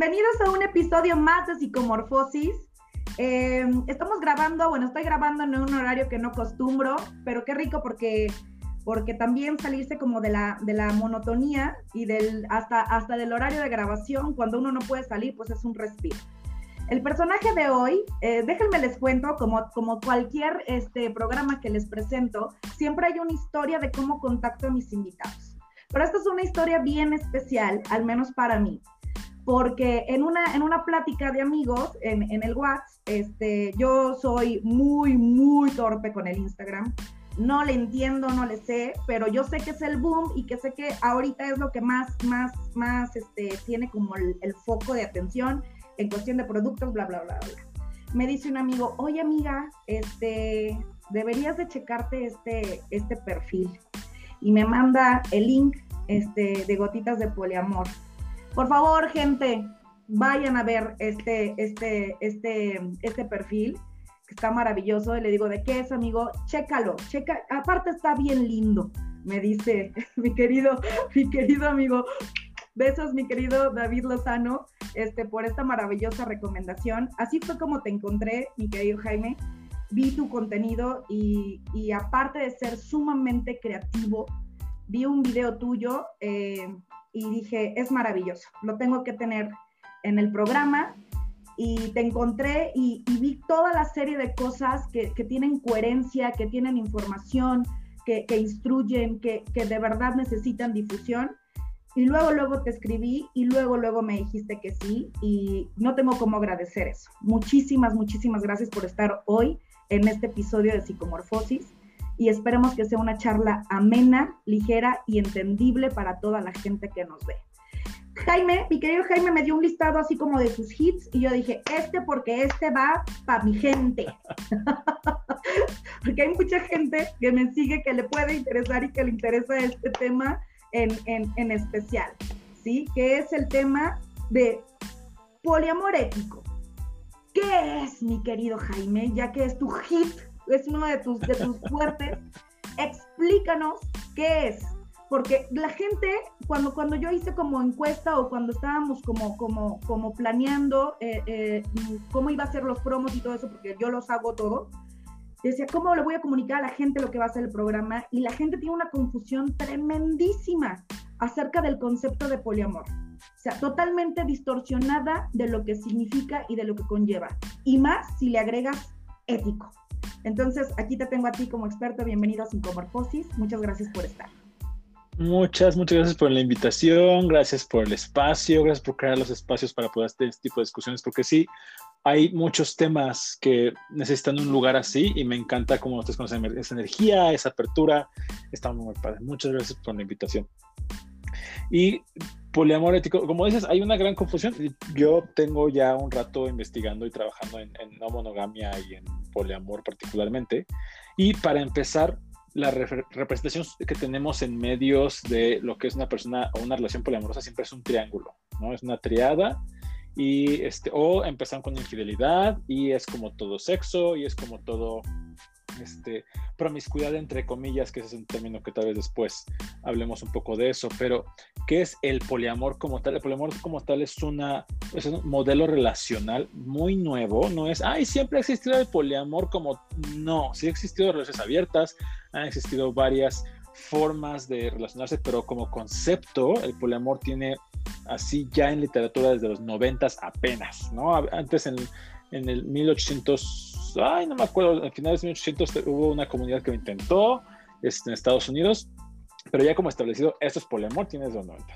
Bienvenidos a un episodio más de Psicomorfosis. Eh, estamos grabando, bueno, estoy grabando en un horario que no costumbro, pero qué rico porque, porque también salirse como de la, de la monotonía y del, hasta, hasta del horario de grabación, cuando uno no puede salir, pues es un respiro. El personaje de hoy, eh, déjenme les cuento, como, como cualquier este, programa que les presento, siempre hay una historia de cómo contacto a mis invitados. Pero esta es una historia bien especial, al menos para mí porque en una, en una plática de amigos en, en el WhatsApp, este, yo soy muy, muy torpe con el Instagram. No le entiendo, no le sé, pero yo sé que es el boom y que sé que ahorita es lo que más, más, más este, tiene como el, el foco de atención en cuestión de productos, bla, bla, bla, bla. Me dice un amigo, oye amiga, este, deberías de checarte este, este perfil. Y me manda el link este, de gotitas de poliamor por favor, gente, vayan a ver este, este, este, este perfil, que está maravilloso. Y le digo, ¿de qué es, amigo? Chécalo, checa. Aparte está bien lindo, me dice mi querido, mi querido amigo. Besos, mi querido David Lozano, este, por esta maravillosa recomendación. Así fue como te encontré, mi querido Jaime. Vi tu contenido y, y aparte de ser sumamente creativo, vi un video tuyo eh, y dije, es maravilloso, lo tengo que tener en el programa y te encontré y, vi toda la serie de cosas que, tienen coherencia, que tienen información, que, instruyen, que, que, de verdad necesitan difusión. Y luego, luego te escribí y luego, luego me dijiste que sí y no tengo cómo agradecer eso. Muchísimas, muchísimas gracias por estar hoy en este episodio de Psicomorfosis y esperemos que sea una charla amena, ligera y entendible para toda la gente que nos ve. Jaime, mi querido Jaime me dio un listado así como de sus hits y yo dije, este porque este va para mi gente. porque hay mucha gente que me sigue que le puede interesar y que le interesa este tema en, en, en especial, ¿sí? Que es el tema de poliamor ético. ¿Qué es, mi querido Jaime? Ya que es tu hit es uno de tus, de tus fuertes. Explícanos qué es, porque la gente, cuando, cuando yo hice como encuesta o cuando estábamos como, como, como planeando eh, eh, cómo iba a ser los promos y todo eso, porque yo los hago todo, decía, ¿cómo le voy a comunicar a la gente lo que va a ser el programa? Y la gente tiene una confusión tremendísima acerca del concepto de poliamor. O sea, totalmente distorsionada de lo que significa y de lo que conlleva. Y más si le agregas ético. Entonces, aquí te tengo a ti como experto. Bienvenido a Psicomorfosis. Muchas gracias por estar. Muchas, muchas gracias por la invitación, gracias por el espacio, gracias por crear los espacios para poder hacer este tipo de discusiones, porque sí, hay muchos temas que necesitan un lugar así y me encanta cómo ustedes conocen esa energía, esa apertura. Está muy padre. Muchas gracias por la invitación. Y poliamor ético, como dices, hay una gran confusión. Yo tengo ya un rato investigando y trabajando en, no monogamia y en poliamor particularmente. Y para empezar, la representación que tenemos en medios de lo que es una persona o una relación poliamorosa siempre es un triángulo, ¿no? Es una triada y este, o empiezan con infidelidad y es como todo sexo y es como todo este, promiscuidad entre comillas, que ese es un término que tal vez después hablemos un poco de eso, pero ¿qué es el poliamor como tal? El poliamor como tal es, una, es un modelo relacional muy nuevo, no es, ay, siempre ha existido el poliamor como, no, sí ha existido relaciones abiertas, han existido varias formas de relacionarse, pero como concepto, el poliamor tiene así ya en literatura desde los noventas apenas, ¿no? Antes en, en el 1800 ay, no me acuerdo, al finales de 1800 hubo una comunidad que lo intentó este, en Estados Unidos, pero ya como establecido, esto es poliamor, tienes dos 90.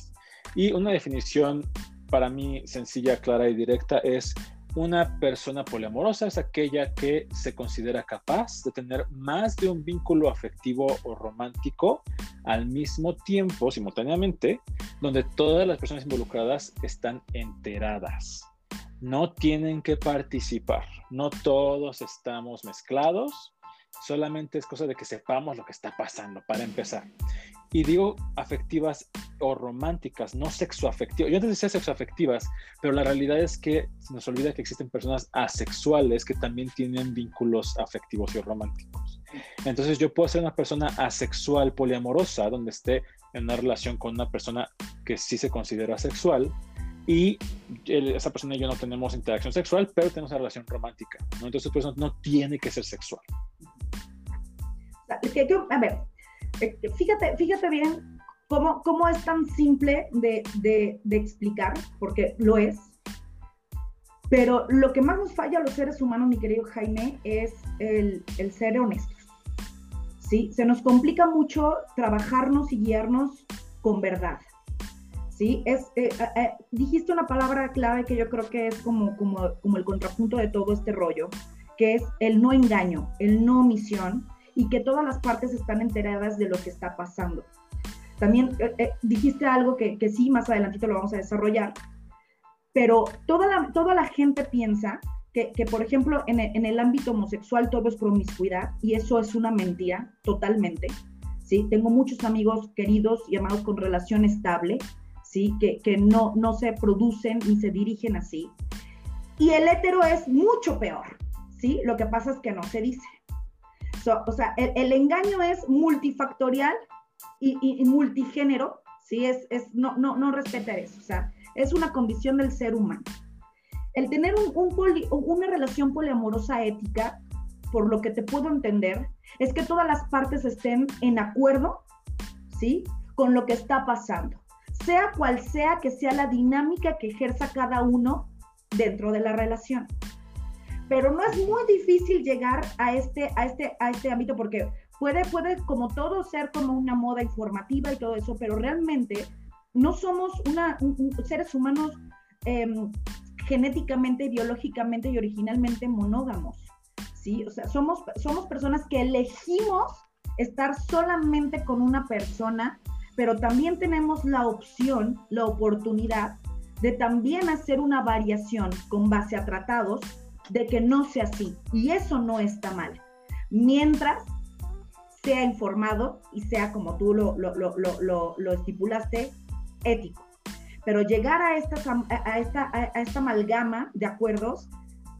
Y una definición para mí sencilla, clara y directa es una persona poliamorosa es aquella que se considera capaz de tener más de un vínculo afectivo o romántico al mismo tiempo, simultáneamente, donde todas las personas involucradas están enteradas no tienen que participar, no todos estamos mezclados, solamente es cosa de que sepamos lo que está pasando para empezar. Y digo afectivas o románticas, no sexoafectivas. Yo antes decía sexoafectivas, pero la realidad es que se nos olvida que existen personas asexuales que también tienen vínculos afectivos y románticos. Entonces yo puedo ser una persona asexual poliamorosa, donde esté en una relación con una persona que sí se considera sexual, y esa persona y yo no tenemos interacción sexual, pero tenemos una relación romántica, ¿no? Entonces, pues no, tiene que ser sexual. A ver, eh, fíjate, fíjate bien cómo, cómo es tan simple de, de, de explicar, porque lo es, pero lo que más nos falla a los seres humanos, mi querido Jaime, es el, el ser honestos. ¿Sí? Se nos complica mucho trabajarnos y guiarnos con verdad. ¿Sí? Es, eh, eh, eh, dijiste una palabra clave que yo creo que es como, como, como el contrapunto de todo este rollo, que es el no engaño, el no omisión y que todas las partes están enteradas de lo que está pasando. También dijiste algo que, que, sí, más adelantito lo vamos a desarrollar, pero toda la, toda la gente piensa que, que por ejemplo, en el, en el, ámbito homosexual todo es promiscuidad y eso es una mentira totalmente. ¿sí? Tengo muchos amigos queridos y amados con relación estable ¿sí? Que, que no, no se producen ni se dirigen así. Y el hétero es mucho peor, ¿sí? Lo que pasa es que no se dice. o sea, el, engaño es multifactorial y, y, multigénero, ¿sí? Es, es, no, no, no respeta eso, o sea, es una condición del ser humano. El tener un, un una relación poliamorosa ética, por lo que te puedo entender, es que todas las partes estén en acuerdo, ¿sí? Con lo que está pasando sea cual sea que sea la dinámica que ejerza cada uno dentro de la relación. Pero no es muy difícil llegar a este, a este, a este ámbito porque puede, puede como todo ser como una moda informativa y todo eso, pero realmente no somos una, seres humanos em, genéticamente, biológicamente y originalmente monógamos. ¿sí? O sea, somos, somos personas que elegimos estar solamente con una persona pero también tenemos la opción, la oportunidad de también hacer una variación con base a tratados de que no sea así. Y eso no está mal. Mientras sea informado y sea como tú lo, lo, estipulaste, ético. Pero llegar a esta, a esta, a esta amalgama de acuerdos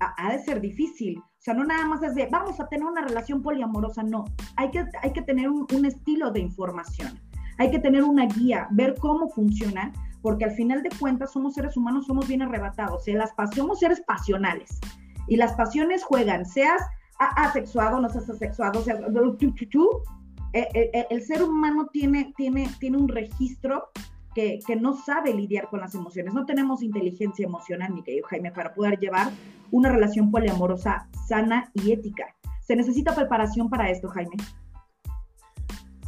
ha, de ser difícil. O sea, no nada más es de, vamos a tener una relación poliamorosa, no. Hay que, hay que tener un estilo de información hay que tener una guía, ver cómo funciona, porque al final de cuentas somos seres humanos, somos bien arrebatados, ¿eh? las somos seres pasionales y las pasiones juegan, seas asexuado, no seas asexuado, seas, eh, eh, el ser humano tiene, tiene, tiene un registro que, que, no sabe lidiar con las emociones. No tenemos inteligencia emocional, mi querido Jaime, para poder llevar una relación poliamorosa sana y ética. Se necesita preparación para esto, Jaime.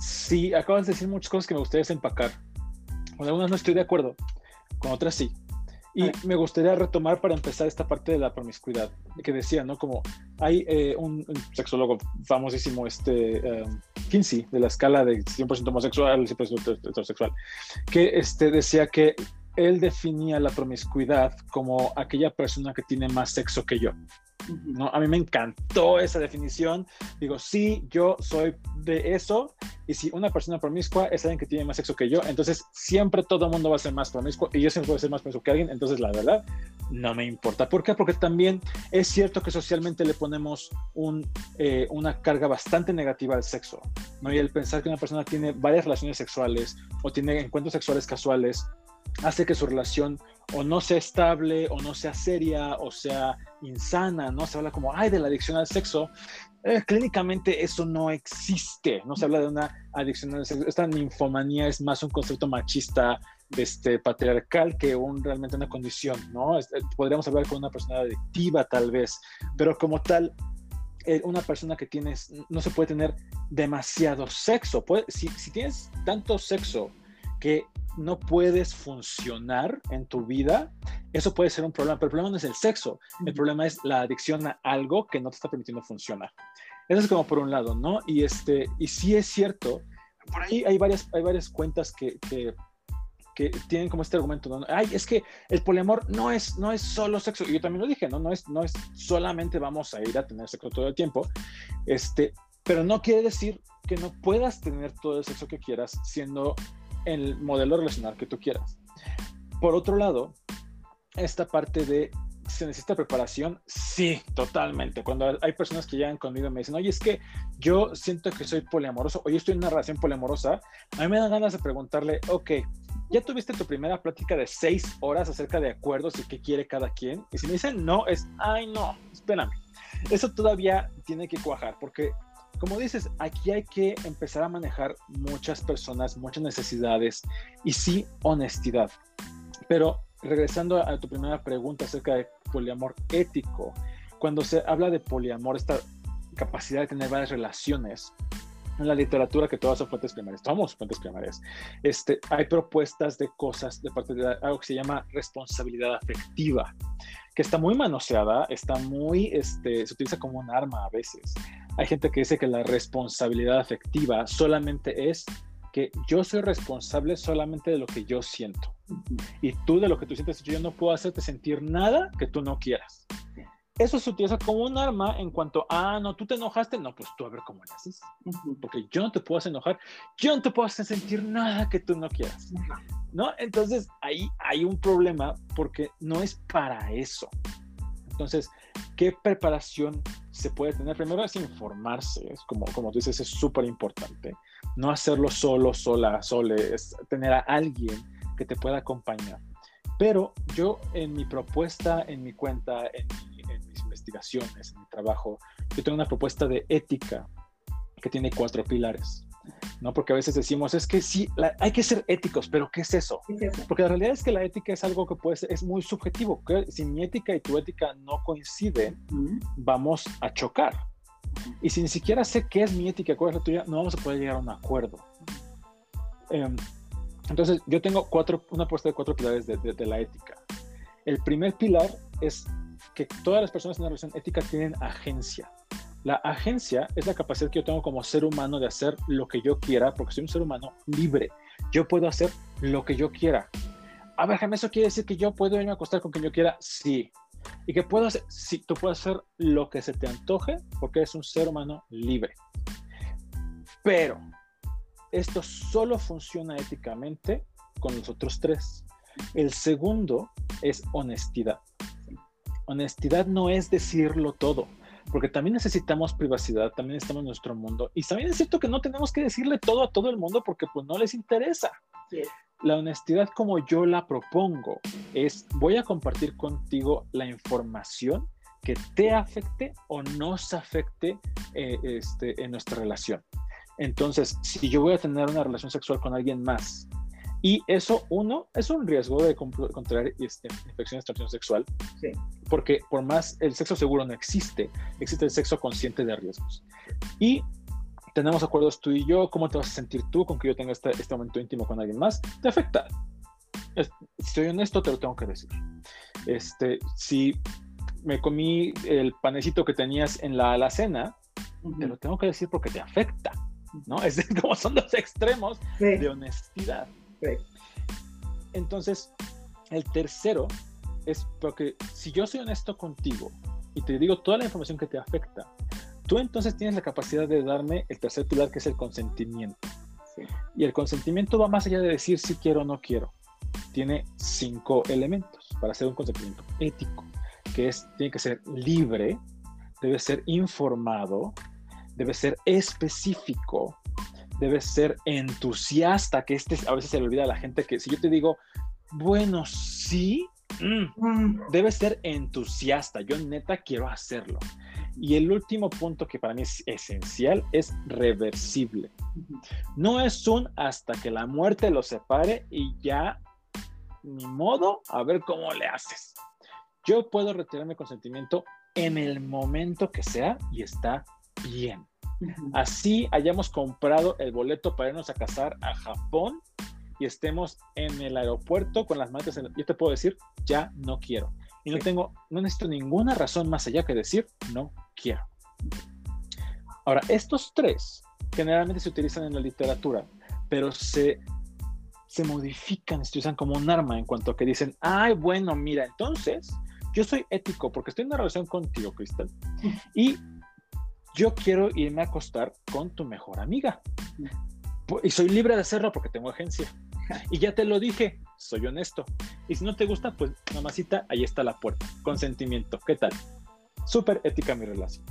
Sí, acabas de decir muchas cosas que me gustaría empacar. Con algunas no estoy de acuerdo, con otras sí. Y me gustaría retomar para empezar esta parte de la promiscuidad, que decía, ¿no? Como hay eh, un, sexólogo famosísimo, este um, Kinsey, de la escala de 100% homosexual, 100% heterosexual, que este, decía que él definía la promiscuidad como aquella persona que tiene más sexo que yo. ¿No? A mí me encantó esa definición. Digo, sí, yo soy de eso. Y si una persona promiscua es alguien que tiene más sexo que yo, entonces siempre todo el mundo va a ser más promiscuo y yo siempre voy a ser más promiscuo que alguien. Entonces, la verdad, no me importa. ¿Por qué? Porque también es cierto que socialmente le ponemos eh, una carga bastante negativa al sexo. ¿no? Y el pensar que una persona tiene varias relaciones sexuales o tiene encuentros sexuales casuales hace que su relación o no sea estable, o no sea seria, o sea insana, ¿no? Se habla como, ay, de la adicción al sexo. Eh, clínicamente eso no existe, no se habla de una adicción al sexo. Esta ninfomanía es más un concepto machista, este, patriarcal, que un, realmente una condición, ¿no? Eh, podríamos hablar con una persona adictiva tal vez, pero como tal, eh, una persona que tienes, no se puede tener demasiado sexo. Puede, si, si tienes tanto sexo que no puedes funcionar en tu vida, eso puede ser un problema, pero el problema no es el sexo, el problema es la adicción a algo que no te está permitiendo funcionar. Eso es como por un lado, ¿no? Y, este, y sí es cierto, por ahí hay varias, hay varias cuentas que, que, que tienen como este argumento, ¿no? Ay, es que el poliamor no es, no es solo sexo, y yo también lo dije, ¿no? No es, no es solamente vamos a ir a tener sexo todo el tiempo, este, pero no quiere decir que no puedas tener todo el sexo que quieras siendo el modelo relacional que tú quieras. Por otro lado, esta parte de se necesita preparación, sí, totalmente. Cuando hay personas que llegan conmigo y me dicen, oye, es que yo siento que soy poliamoroso, o yo estoy en una relación poliamorosa, a mí me dan ganas de preguntarle, ok, ya tuviste tu primera plática de seis horas acerca de acuerdos y qué quiere cada quien. Y si me dicen no, es, ay, no, espérame. Eso todavía tiene que cuajar, porque como dices, aquí hay que empezar a manejar muchas personas, muchas necesidades y sí honestidad. Pero regresando a tu primera pregunta acerca de poliamor ético, cuando se habla de poliamor, esta capacidad de tener varias relaciones, en la literatura que todas son fuentes primarias, tomamos fuentes primarias, este, hay propuestas de cosas de parte de algo que se llama responsabilidad afectiva, que está muy manoseada, está muy, este, se utiliza como un arma a veces. Hay gente que dice que la responsabilidad afectiva solamente es que yo soy responsable solamente de lo que yo siento. Y tú de lo que tú sientes, yo no puedo hacerte sentir nada que tú no quieras eso se utiliza como un arma en cuanto, ah, no, tú te enojaste, no, pues tú a ver cómo le haces. Porque yo no te puedo hacer enojar, yo no te puedo hacer sentir nada que tú no quieras. ¿No? Entonces ahí hay un problema porque no es para eso. Entonces, ¿qué preparación se puede tener? Primero es informarse, es como, como tú dices, es súper importante. No hacerlo solo, sola, sole, es tener a alguien que te pueda acompañar. Pero yo en mi propuesta, en mi cuenta, en mi investigaciones, en mi trabajo, yo tengo una propuesta de ética que tiene cuatro pilares. ¿No? Porque a veces decimos, es que sí, hay que ser éticos, pero ¿qué es eso? Porque la realidad es que la ética es algo que puede ser, es muy subjetivo. Que si mi ética y tu ética no coinciden, vamos a chocar. Y si ni siquiera sé qué es mi ética, cuál es la tuya, no vamos a poder llegar a un acuerdo. Em, entonces, yo tengo cuatro, una propuesta de cuatro pilares de, de la ética. El primer pilar es que todas las personas en una relación ética tienen agencia. La agencia es la capacidad que yo tengo como ser humano de hacer lo que yo quiera, porque soy un ser humano libre. Yo puedo hacer lo que yo quiera. A ver, ¿eso quiere decir que yo puedo irme a acostar con quien yo quiera? Sí. ¿Y que puedo hacer? Sí, tú puedes hacer lo que se te antoje porque eres un ser humano libre. Pero esto solo funciona éticamente con los otros tres. El segundo es honestidad honestidad no es decirlo todo, porque también necesitamos privacidad, también estamos en nuestro mundo. Y también es cierto que no tenemos que decirle todo a todo el mundo porque pues no les interesa. La honestidad como yo la propongo es, voy a compartir contigo la información que te afecte o nos afecte eh, este, en nuestra relación. Entonces, si yo voy a tener una relación sexual con alguien más y eso, uno, es un riesgo de contraer este, infecciones de transmisión sexual. Sí. Porque por más el sexo seguro no existe, existe el sexo consciente de riesgos. Y tenemos acuerdos tú y yo, ¿cómo te vas a sentir tú con que yo tenga este, este momento íntimo con alguien más? Te afecta. si soy honesto, te lo tengo que decir. Este, si me comí el panecito que tenías en la alacena, te lo tengo que decir porque te afecta. ¿no? Es como son los extremos de honestidad. Entonces, el tercero es porque si yo soy honesto contigo y te digo toda la información que te afecta, tú entonces tienes la capacidad de darme el tercer pilar que es el consentimiento. Y el consentimiento va más allá de decir si quiero o no quiero. Tiene cinco elementos para hacer un consentimiento ético, que es, tiene que ser libre, debe ser informado, debe ser específico, debes ser entusiasta, que este a veces se le olvida a la gente que si yo te digo, bueno, sí, mm, mm. debes ser entusiasta, yo neta quiero hacerlo. Y el último punto que para mí es esencial es reversible. No es un hasta que la muerte lo separe y ya, ni modo, a ver cómo le haces. Yo puedo retirar mi consentimiento en el momento que sea y está bien. Así hayamos comprado el boleto para irnos a casar a Japón y estemos en el aeropuerto con las maletas, yo te puedo decir, ya no quiero. Y no tengo, no necesito ninguna razón más allá que decir, no quiero. Ahora, estos tres generalmente se utilizan en la literatura, pero se, se modifican, se usan como un arma en cuanto a que dicen, ay, bueno, mira, entonces yo soy ético porque estoy en una relación contigo, Cristal, y yo quiero irme a acostar con tu mejor amiga. Y soy libre de hacerlo porque tengo agencia. Y ya te lo dije, soy honesto. Y si no te gusta, pues mamacita, ahí está la puerta. Consentimiento. ¿Qué tal? Súper ética mi relación.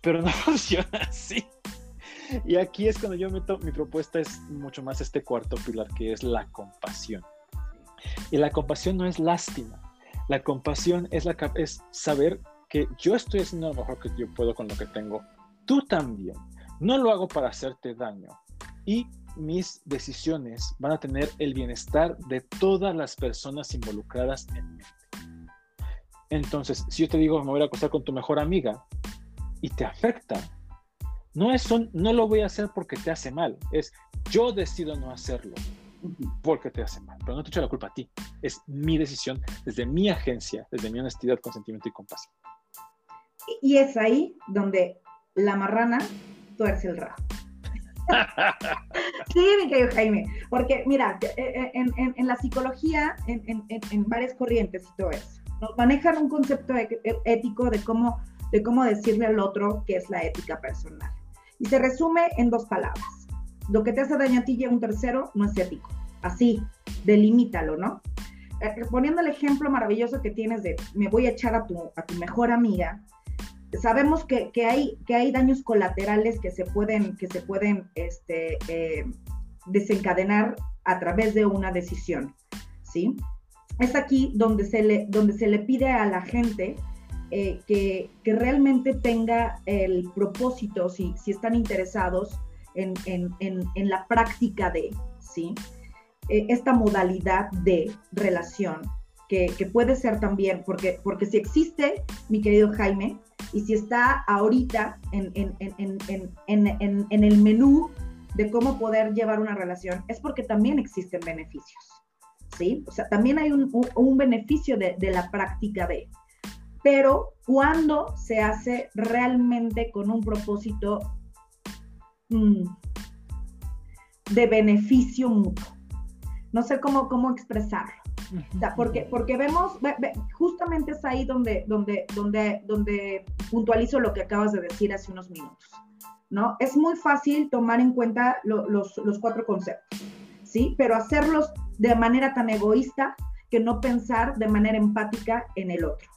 Pero no funciona así. Y aquí es cuando yo meto, mi propuesta es mucho más este cuarto pilar, que es la compasión. Y la compasión no es lástima. La compasión es, la, es saber que yo estoy haciendo lo mejor que yo puedo con lo que tengo. Tú también. No lo hago para hacerte daño. Y mis decisiones van a tener el bienestar de todas las personas involucradas en mente. Entonces, si yo te digo, me voy a acostar con tu mejor amiga y te afecta, no, es no lo voy a hacer porque te hace mal, es yo decido no hacerlo porque te hace mal, pero no te echo la culpa a ti, es mi decisión desde mi agencia, desde mi honestidad, consentimiento y compasión. Y es ahí donde la marrana tuerce el rabo. sí, mi querido Jaime, porque mira, eh, eh, en, la psicología, en, varias corrientes y todo eso, nos manejan un concepto e, ético de cómo, de cómo decirle al otro qué es la ética personal. Y se resume en dos palabras. Lo que te hace daño a ti y a un tercero no es ético. Así, delimítalo, ¿no? Eh, poniendo el ejemplo maravilloso que tienes de me voy a echar a tu, a tu mejor amiga, sabemos que, que, hay, que hay daños colaterales que se pueden, que se pueden este, eh, desencadenar a través de una decisión, ¿sí? Es aquí donde se le, donde se le pide a la gente eh, que, realmente tenga el propósito, si, si están interesados en, la práctica de, ¿sí? Eh, esta modalidad de relación, que, puede ser también, porque, porque si existe, mi querido Jaime, y si está ahorita en, el menú de cómo poder llevar una relación, es porque también existen beneficios, ¿sí? O sea, también hay un, beneficio de, la práctica de pero cuando se hace realmente con un propósito mm, de beneficio mutuo. No sé cómo, cómo expresarlo. Porque, porque vemos, justamente es ahí donde, donde, donde, donde puntualizo lo que acabas de decir hace unos minutos. ¿no? Es muy fácil tomar en cuenta los, los cuatro conceptos, ¿sí? Pero hacerlos de manera tan egoísta que no pensar de manera empática en el otro.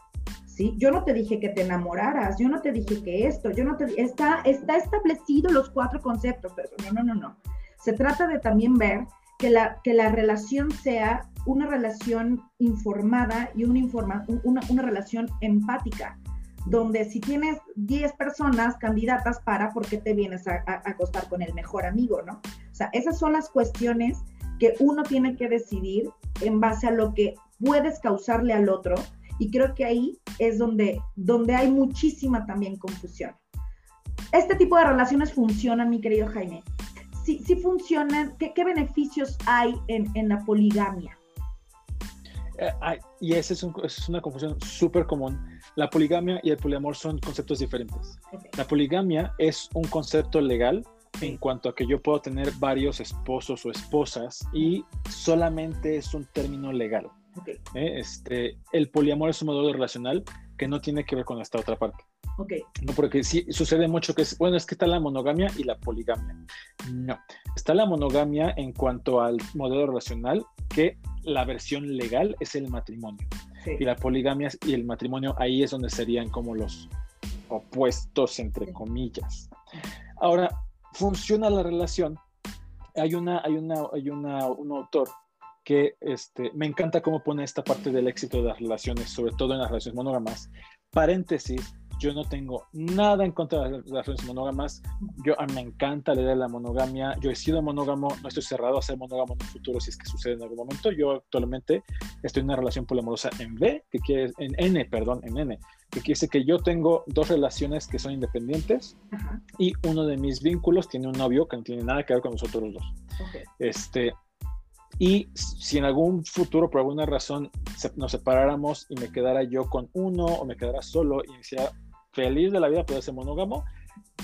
Yo no te dije que te enamoraras, yo no te dije que esto, yo no te está está establecido los cuatro conceptos, pero no, no, no, no. Se trata de también ver que la, que la relación sea una relación informada y una, informa, una, una relación empática, donde si tienes 10 personas candidatas para, ¿por qué te vienes a, acostar con el mejor amigo, no? O sea, esas son las cuestiones que uno tiene que decidir en base a lo que puedes causarle al otro y creo que ahí es donde, donde hay muchísima también confusión. Este tipo de relaciones funcionan, mi querido Jaime. Sí, sí funcionan. ¿Qué, qué beneficios hay en, en la poligamia? Eh, y esa es, es, una confusión súper común. La poligamia y el poliamor son conceptos diferentes. La poligamia es un concepto legal en cuanto a que yo puedo tener varios esposos o esposas y solamente es un término legal. ¿eh? Este, el poliamor es un modelo relacional que no tiene que ver con esta otra parte. Okay. No, porque sí sucede mucho que es, bueno, es que está la monogamia y la poligamia. No, está la monogamia en cuanto al modelo relacional, que la versión legal es el matrimonio. Y la poligamia y el matrimonio, ahí es donde serían como los opuestos, entre comillas. Ahora, funciona la relación. Hay, una, hay, una, hay una, un autor que este, me encanta cómo pone esta parte del éxito de las relaciones, sobre todo en las relaciones monógamas. Paréntesis, yo no tengo nada en contra de las relaciones monógamas. Yo me encanta la idea de la monogamia. Yo he sido monógamo, no estoy cerrado a ser monógamo en el futuro si es que sucede en algún momento. Yo actualmente estoy en una relación poliamorosa en B, que quiere en N, perdón, en N, que quiere decir que yo tengo dos relaciones que son independientes y uno de mis vínculos tiene un novio que no tiene nada que ver con nosotros dos. Este, y si en algún futuro, por alguna razón, nos separáramos y me quedara yo con uno o me quedara solo y decía feliz de la vida poder ser monógamo,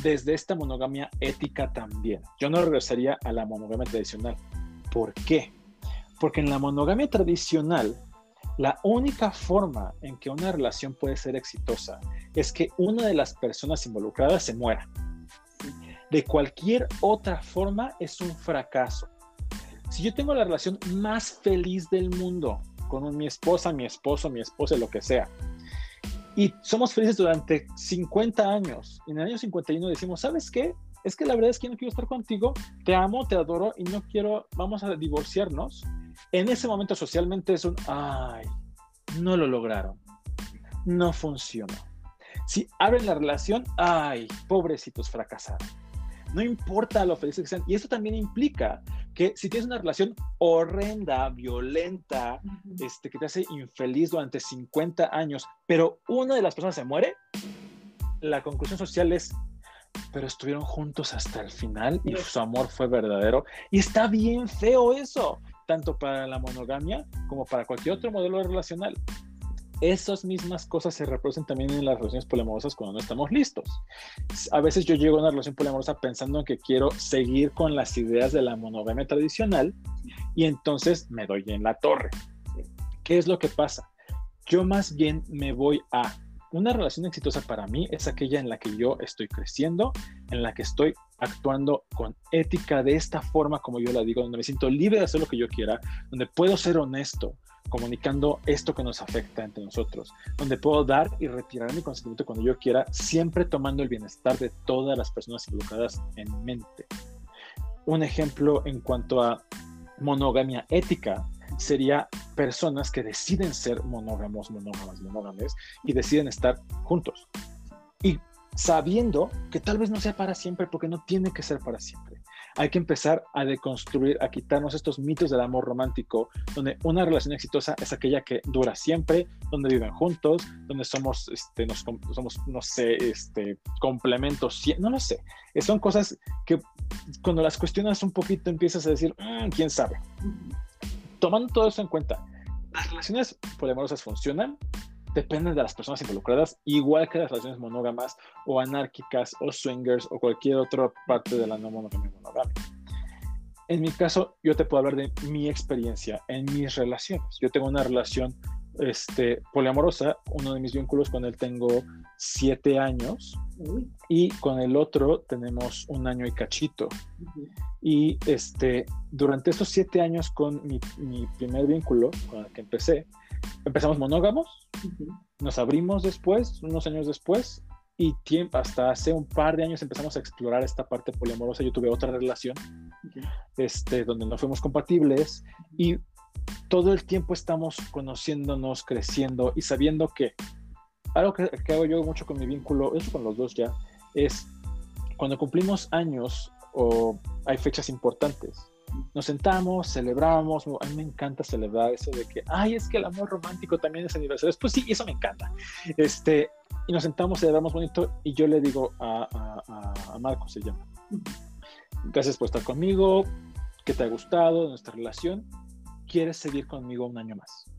desde esta monogamia ética también. Yo no regresaría a la monogamia tradicional. ¿Por qué? Porque en la monogamia tradicional, la única forma en que una relación puede ser exitosa es que una de las personas involucradas se muera. De cualquier otra forma es un fracaso. Si yo tengo la relación más feliz del mundo con mi esposa, mi esposo, mi esposa, lo que sea, y somos felices durante 50 años, y en el año 51 decimos, ¿sabes qué? es que la verdad es que no quiero estar contigo, te amo, te adoro y no quiero, vamos a divorciarnos. En ese momento socialmente es un, ay, no lo lograron, no funcionó. Si abren la relación, ay, pobrecitos fracasaron. No importa lo felices que sean. Y eso también implica que si tienes una relación horrenda, violenta, este, que te hace infeliz durante 50 años, pero una de las personas se muere, la conclusión social es, pero estuvieron juntos hasta el final y su amor fue verdadero. Y está bien feo eso, tanto para la monogamia como para cualquier otro modelo relacional esas mismas cosas se reproducen también en las relaciones poliamorosas cuando no estamos listos. A veces yo llego a una relación poliamorosa pensando en que quiero seguir con las ideas de la monogamia tradicional y entonces me doy en la torre. ¿Qué es lo que pasa? Yo más bien me voy a una relación exitosa para mí es aquella en la que yo estoy creciendo, en la que estoy actuando con ética de esta forma como yo la digo, donde me siento libre de hacer lo que yo quiera, donde puedo ser honesto, comunicando esto que nos afecta entre nosotros, donde puedo dar y retirar mi consentimiento cuando yo quiera, siempre tomando el bienestar de todas las personas involucradas en mente. Un ejemplo en cuanto a monogamia ética sería personas que deciden ser monógamos, monógamas, monógames y deciden estar juntos. Y sabiendo que tal vez no sea para siempre, porque no tiene que ser para siempre hay que empezar a deconstruir, a quitarnos estos mitos del amor romántico, donde una relación exitosa es aquella que dura siempre, donde viven juntos, donde somos, este, nos, somos, no sé, este, complementos, no lo sé. Son cosas que cuando las cuestionas un poquito empiezas a decir, mm, quién sabe. Tomando todo eso en cuenta, las relaciones poliamorosas funcionan, dependen de las personas involucradas, igual que las relaciones monógamas o anárquicas o swingers o cualquier otra parte de la no monogamia monogámica. En mi caso, yo te puedo hablar de mi experiencia en mis relaciones. Yo tengo una relación este, poliamorosa, uno de mis vínculos con él tengo siete años y con el otro tenemos un año y cachito. Y este, durante estos siete años con mi, mi, primer vínculo, con el que empecé, empezamos monógamos, nos abrimos después, unos años después, y tiempo, hasta hace un par de años empezamos a explorar esta parte poliamorosa. Yo tuve otra relación este, donde no fuimos compatibles y todo el tiempo estamos conociéndonos, creciendo y sabiendo que algo que, que hago yo mucho con mi vínculo, eso con los dos ya, es cuando cumplimos años o hay fechas importantes, nos sentamos, celebramos, a mí me encanta celebrar eso de que, ay, es que el amor romántico también es aniversario. Pues sí, eso me encanta. Este, y nos sentamos, celebramos bonito y yo le digo a, a, Marco, se llama, gracias por estar conmigo, que te ha gustado nuestra relación, quieres seguir conmigo un año más.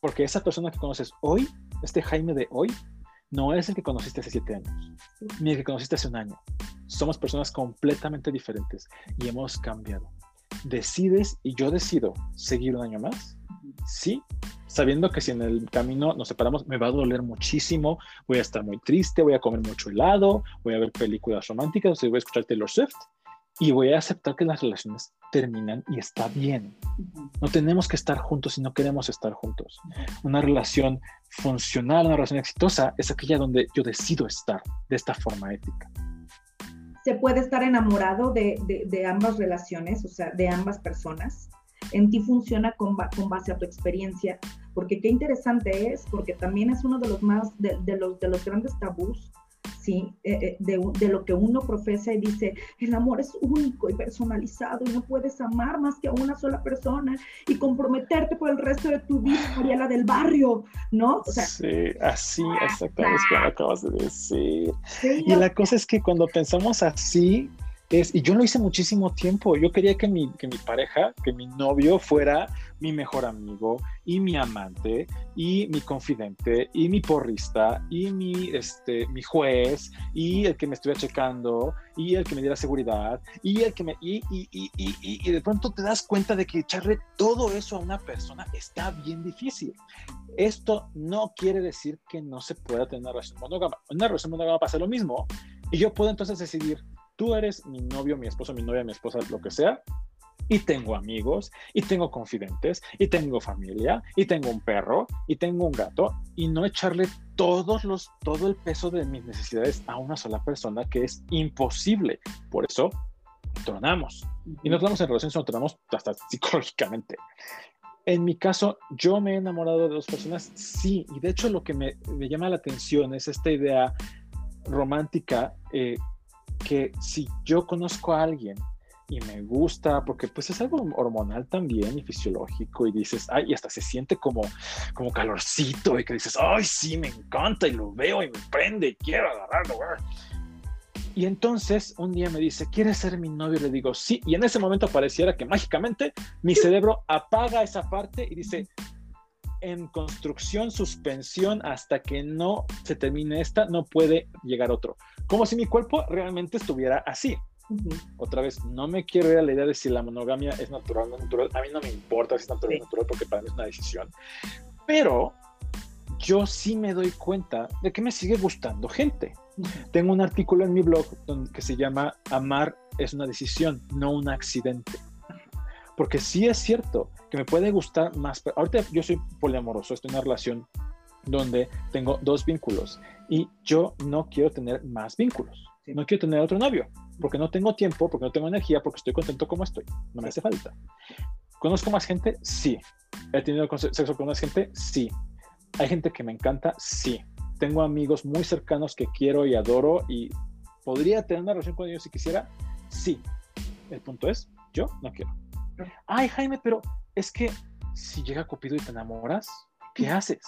Porque esa persona que conoces hoy, este Jaime de hoy, no es el que conociste hace siete años, ni el que conociste hace un año. Somos personas completamente diferentes y hemos cambiado. ¿Decides y yo decido seguir un año más? Sí, sabiendo que si en el camino nos separamos me va a doler muchísimo, voy a estar muy triste, voy a comer mucho helado, voy a ver películas románticas, voy a escuchar Taylor Swift y voy a aceptar que las relaciones terminan y está bien. No tenemos que estar juntos si no queremos estar juntos. Una relación funcional, una relación exitosa es aquella donde yo decido estar de esta forma ética. Se puede estar enamorado de, de, ambas relaciones, o sea, de ambas personas. En ti funciona con, con, base a tu experiencia, porque qué interesante es, porque también es uno de los más, de, de los, de los grandes tabús ¿sí? Eh, eh, de, de, lo que uno profesa y dice, el amor es único y personalizado y no puedes amar más que a una sola persona y comprometerte por el resto de tu vida, la del barrio, ¿no? sí, así, exactamente, es que lo acabas de decir. y la cosa es que cuando pensamos así, es, y yo lo hice muchísimo tiempo. Yo quería que mi, que mi pareja, que mi novio fuera mi mejor amigo y mi amante y mi confidente y mi porrista y mi, este, mi juez y el que me estuviera checando y el que me diera seguridad y el que me... Y, y, y, y, de pronto te das cuenta de que echarle todo eso a una persona está bien difícil. Esto no quiere decir que no se pueda tener una relación monógama. Una relación monógama pasa lo mismo y yo puedo entonces decidir tú eres mi novio, mi esposo, mi novia, mi esposa, lo que sea, y tengo amigos, y tengo confidentes, y tengo familia, y tengo un perro, y tengo un gato, y no echarle todos los, todo el peso de mis necesidades a una sola persona que es imposible. Por eso, tronamos. Y no tronamos en relación, sino tronamos hasta psicológicamente. En mi caso, yo me he enamorado de dos personas, sí, y de hecho lo que me, me llama la atención es esta idea romántica eh, que si yo conozco a alguien y me gusta, porque pues es algo hormonal también y fisiológico y dices, ay, y hasta se siente como, como calorcito y que dices, ay, sí, me encanta y lo veo y me prende y quiero agarrarlo. Y entonces un día me dice, ¿quieres ser mi novio? Y le digo, sí. Y en ese momento pareciera que mágicamente mi cerebro apaga esa parte y dice, en construcción, suspensión, hasta que no se termine esta, no puede llegar otro. Como si mi cuerpo realmente estuviera así. Otra vez, no me quiero ir a la idea de si la monogamia es natural o no natural. A mí no me importa si es natural o no natural porque para mí es una decisión. Pero yo sí me doy cuenta de que me sigue gustando gente. Tengo un artículo en mi blog donde, que se llama Amar es una decisión, no un accidente. Porque sí es cierto que me puede gustar más. Ahorita yo soy poliamoroso, estoy en una relación donde tengo dos vínculos y yo no quiero tener más vínculos. No quiero tener otro novio porque no tengo tiempo, porque no tengo energía, porque estoy contento como estoy. No me hace falta. ¿Conozco más gente? Sí. ¿He tenido sexo con más gente? Sí. ¿Hay gente que me encanta? Sí. Tengo amigos muy cercanos que quiero y adoro y podría tener una relación con ellos si quisiera? Sí. El punto es, yo no quiero. Ay, Jaime, pero es que si llega Cupido y te enamoras, ¿qué haces?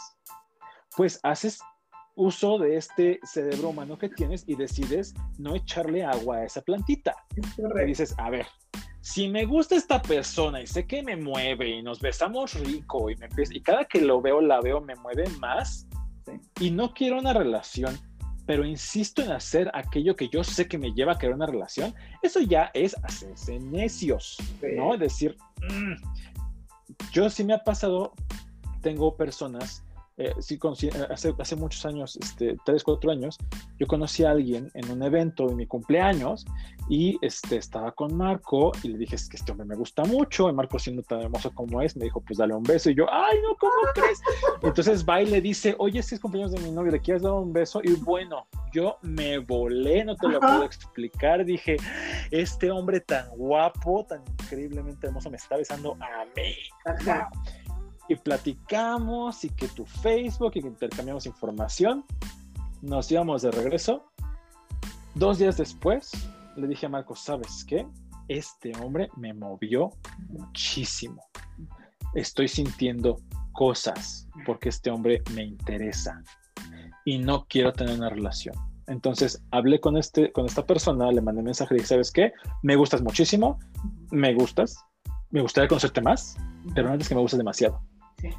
Pues haces uso de este cerebro humano que tienes y decides no echarle agua a esa plantita. Y dices, a ver, si me gusta esta persona y sé que me mueve y nos besamos rico y, me, y cada que lo veo, la veo, me mueve más y no quiero una relación, pero insisto en hacer aquello que yo sé que me lleva a querer una relación, eso ya es hacerse necios, ¿no? Es decir, mm, yo sí me ha pasado, tengo personas eh, sí, eh, hace, hace, muchos años, este, tres, cuatro años, yo conocí a alguien en un evento de mi cumpleaños y este, estaba con Marco y le dije, es que este hombre me gusta mucho, y Marco siendo tan hermoso como es, me dijo, pues dale un beso, y yo, ay, no, ¿cómo crees? entonces va y le dice, oye, este es cumpleaños de mi novio, ¿le quieres dar un beso? Y bueno, yo me volé, no te lo puedo explicar, dije, este hombre tan guapo, tan increíblemente hermoso, me está besando a mí. Ajá y platicamos y que tu Facebook y que intercambiamos información. Nos íbamos de regreso. Dos días después le dije a Marcos, ¿sabes qué? Este hombre me movió muchísimo. Estoy sintiendo cosas porque este hombre me interesa y no quiero tener una relación. Entonces hablé con, este, con esta persona, le mandé mensaje y dije, ¿sabes qué? Me gustas muchísimo, me gustas, me gustaría conocerte más, pero no es que me gustes demasiado.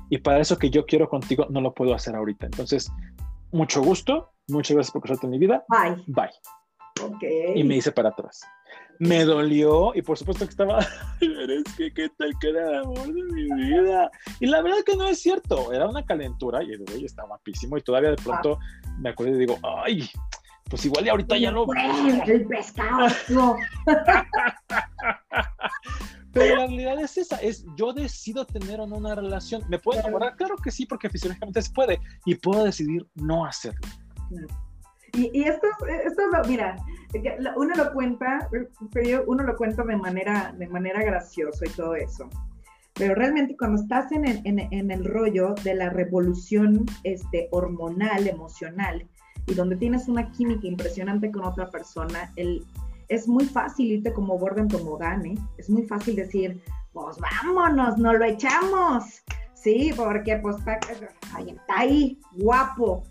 Y para eso que yo quiero contigo, no lo puedo hacer ahorita. Entonces, mucho gusto, muchas gracias por cruzarte en mi vida. Bye. Bye. Okay. Y me hice para atrás. Me dolió y por supuesto que estaba, es que qué tal que era el amor de mi vida. Y la verdad que no es cierto, era una calentura y el güey estaba guapísimo y todavía de pronto me acuerdo y digo, ay, pues igual y ahorita ya no. El pescado. Pero la realidad es esa, es yo decido tener o no una relación. ¿Me puedo enamorar? Claro que sí, porque fisiológicamente se puede. Y puedo decidir no hacerlo. Y, y esto, esto es, mira, uno lo cuenta, uno lo cuenta de manera, de manera graciosa y todo eso. Pero realmente cuando estás en el, en, en el rollo de la revolución este, hormonal, emocional, y donde tienes una química impresionante con otra persona, el, es muy fácil irte como Gordon Tobogán, ¿eh? Es muy fácil decir, pues vámonos, no lo echamos, ¿sí? Porque pues está, ahí, guapo,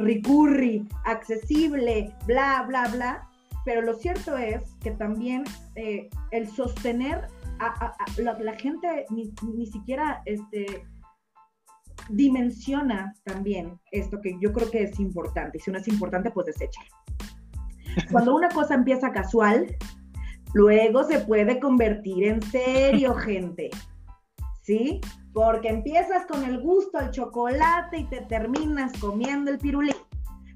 ricurri, accesible, bla, bla, bla. Pero lo cierto es que también eh, el sostener a, la, gente ni, ni, siquiera este, dimensiona también esto que yo creo que es importante. Y si no es importante, pues desecha. Cuando una cosa empieza casual, luego se puede convertir en serio, gente. ¿Sí? Porque empiezas con el gusto al chocolate y te terminas comiendo el pirulí.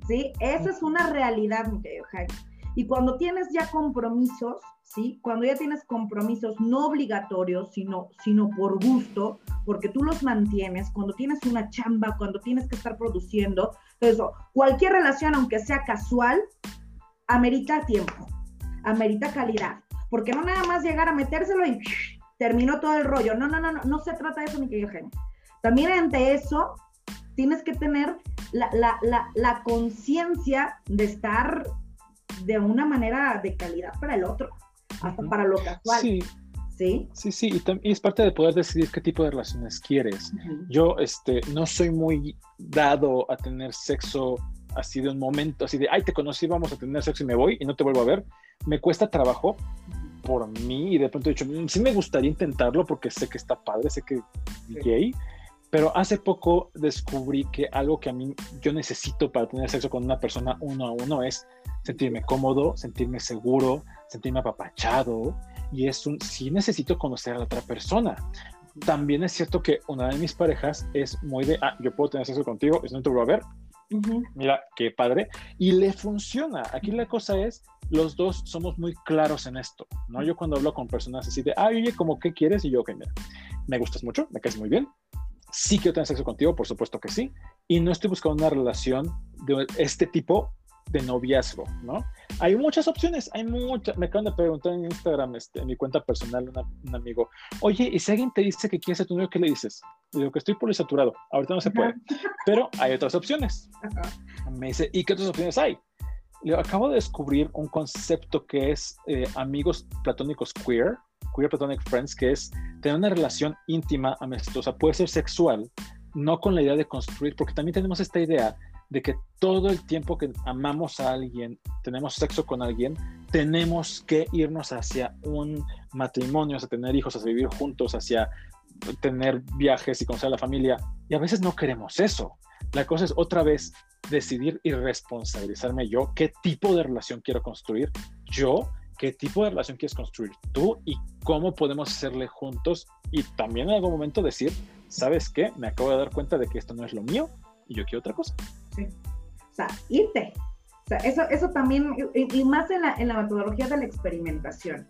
¿Sí? Esa es una realidad, mi querido Jaime. Y cuando tienes ya compromisos, ¿sí? Cuando ya tienes compromisos no obligatorios, sino, sino por gusto, porque tú los mantienes, cuando tienes una chamba, cuando tienes que estar produciendo, eso, cualquier relación, aunque sea casual, amerita tiempo, amerita calidad, porque no nada más llegar a metérselo y terminó todo el rollo. No, no, no, no, no se trata de eso, mi querido. También ante eso, tienes que tener la, la, la, la conciencia de estar de una manera de calidad para el otro, hasta para lo casual. Sí. Sí, sí, sí, y, también es parte de poder decidir qué tipo de relaciones quieres. Yo este, no soy muy dado a tener sexo así de un momento, así de, ay, te conocí, vamos a tener sexo y me voy y no te vuelvo a ver. Me cuesta trabajo por mí y de pronto he dicho, mm, sí me gustaría intentarlo porque sé que está padre, sé que sí. gay, pero hace poco descubrí que algo que a mí yo necesito para tener sexo con una persona uno a uno es sentirme cómodo, sentirme seguro, sentirme apapachado. Y es un, sí necesito conocer a la otra persona. También es cierto que una de mis parejas es muy de, ah, yo puedo tener sexo contigo, es no te voy a ver. Uh -huh. Mira, qué padre. Y le funciona. Aquí la cosa es, los dos somos muy claros en esto, ¿no? Yo cuando hablo con personas así de, ah, oye, ¿cómo qué quieres? Y yo, ok, mira, me gustas mucho, me caes muy bien, sí quiero tener sexo contigo, por supuesto que sí, y no estoy buscando una relación de este tipo de noviazgo, ¿no? Hay muchas opciones, hay muchas. Me acaban de preguntar en Instagram, este, en mi cuenta personal, una, un amigo, oye, ¿y si alguien te dice que quiere ser tu novio, qué le dices? Le digo que estoy polisaturado, ahorita no se puede, pero hay otras opciones. Me dice, ¿y qué otras opciones hay? Le acabo de descubrir un concepto que es eh, amigos platónicos queer, queer platonic friends, que es tener una relación íntima, amistosa, puede ser sexual, no con la idea de construir, porque también tenemos esta idea de que todo el tiempo que amamos a alguien, tenemos sexo con alguien, tenemos que irnos hacia un matrimonio, hacia tener hijos, hacia vivir juntos, hacia tener viajes y conocer a la familia. Y a veces no queremos eso. La cosa es otra vez decidir y responsabilizarme yo qué tipo de relación quiero construir yo, qué tipo de relación quieres construir tú y cómo podemos hacerle juntos y también en algún momento decir, ¿sabes qué? Me acabo de dar cuenta de que esto no es lo mío y yo quiero otra cosa. Sí. O sea, irte. O sea, eso, eso también, y, más en la, en la, metodología de la experimentación.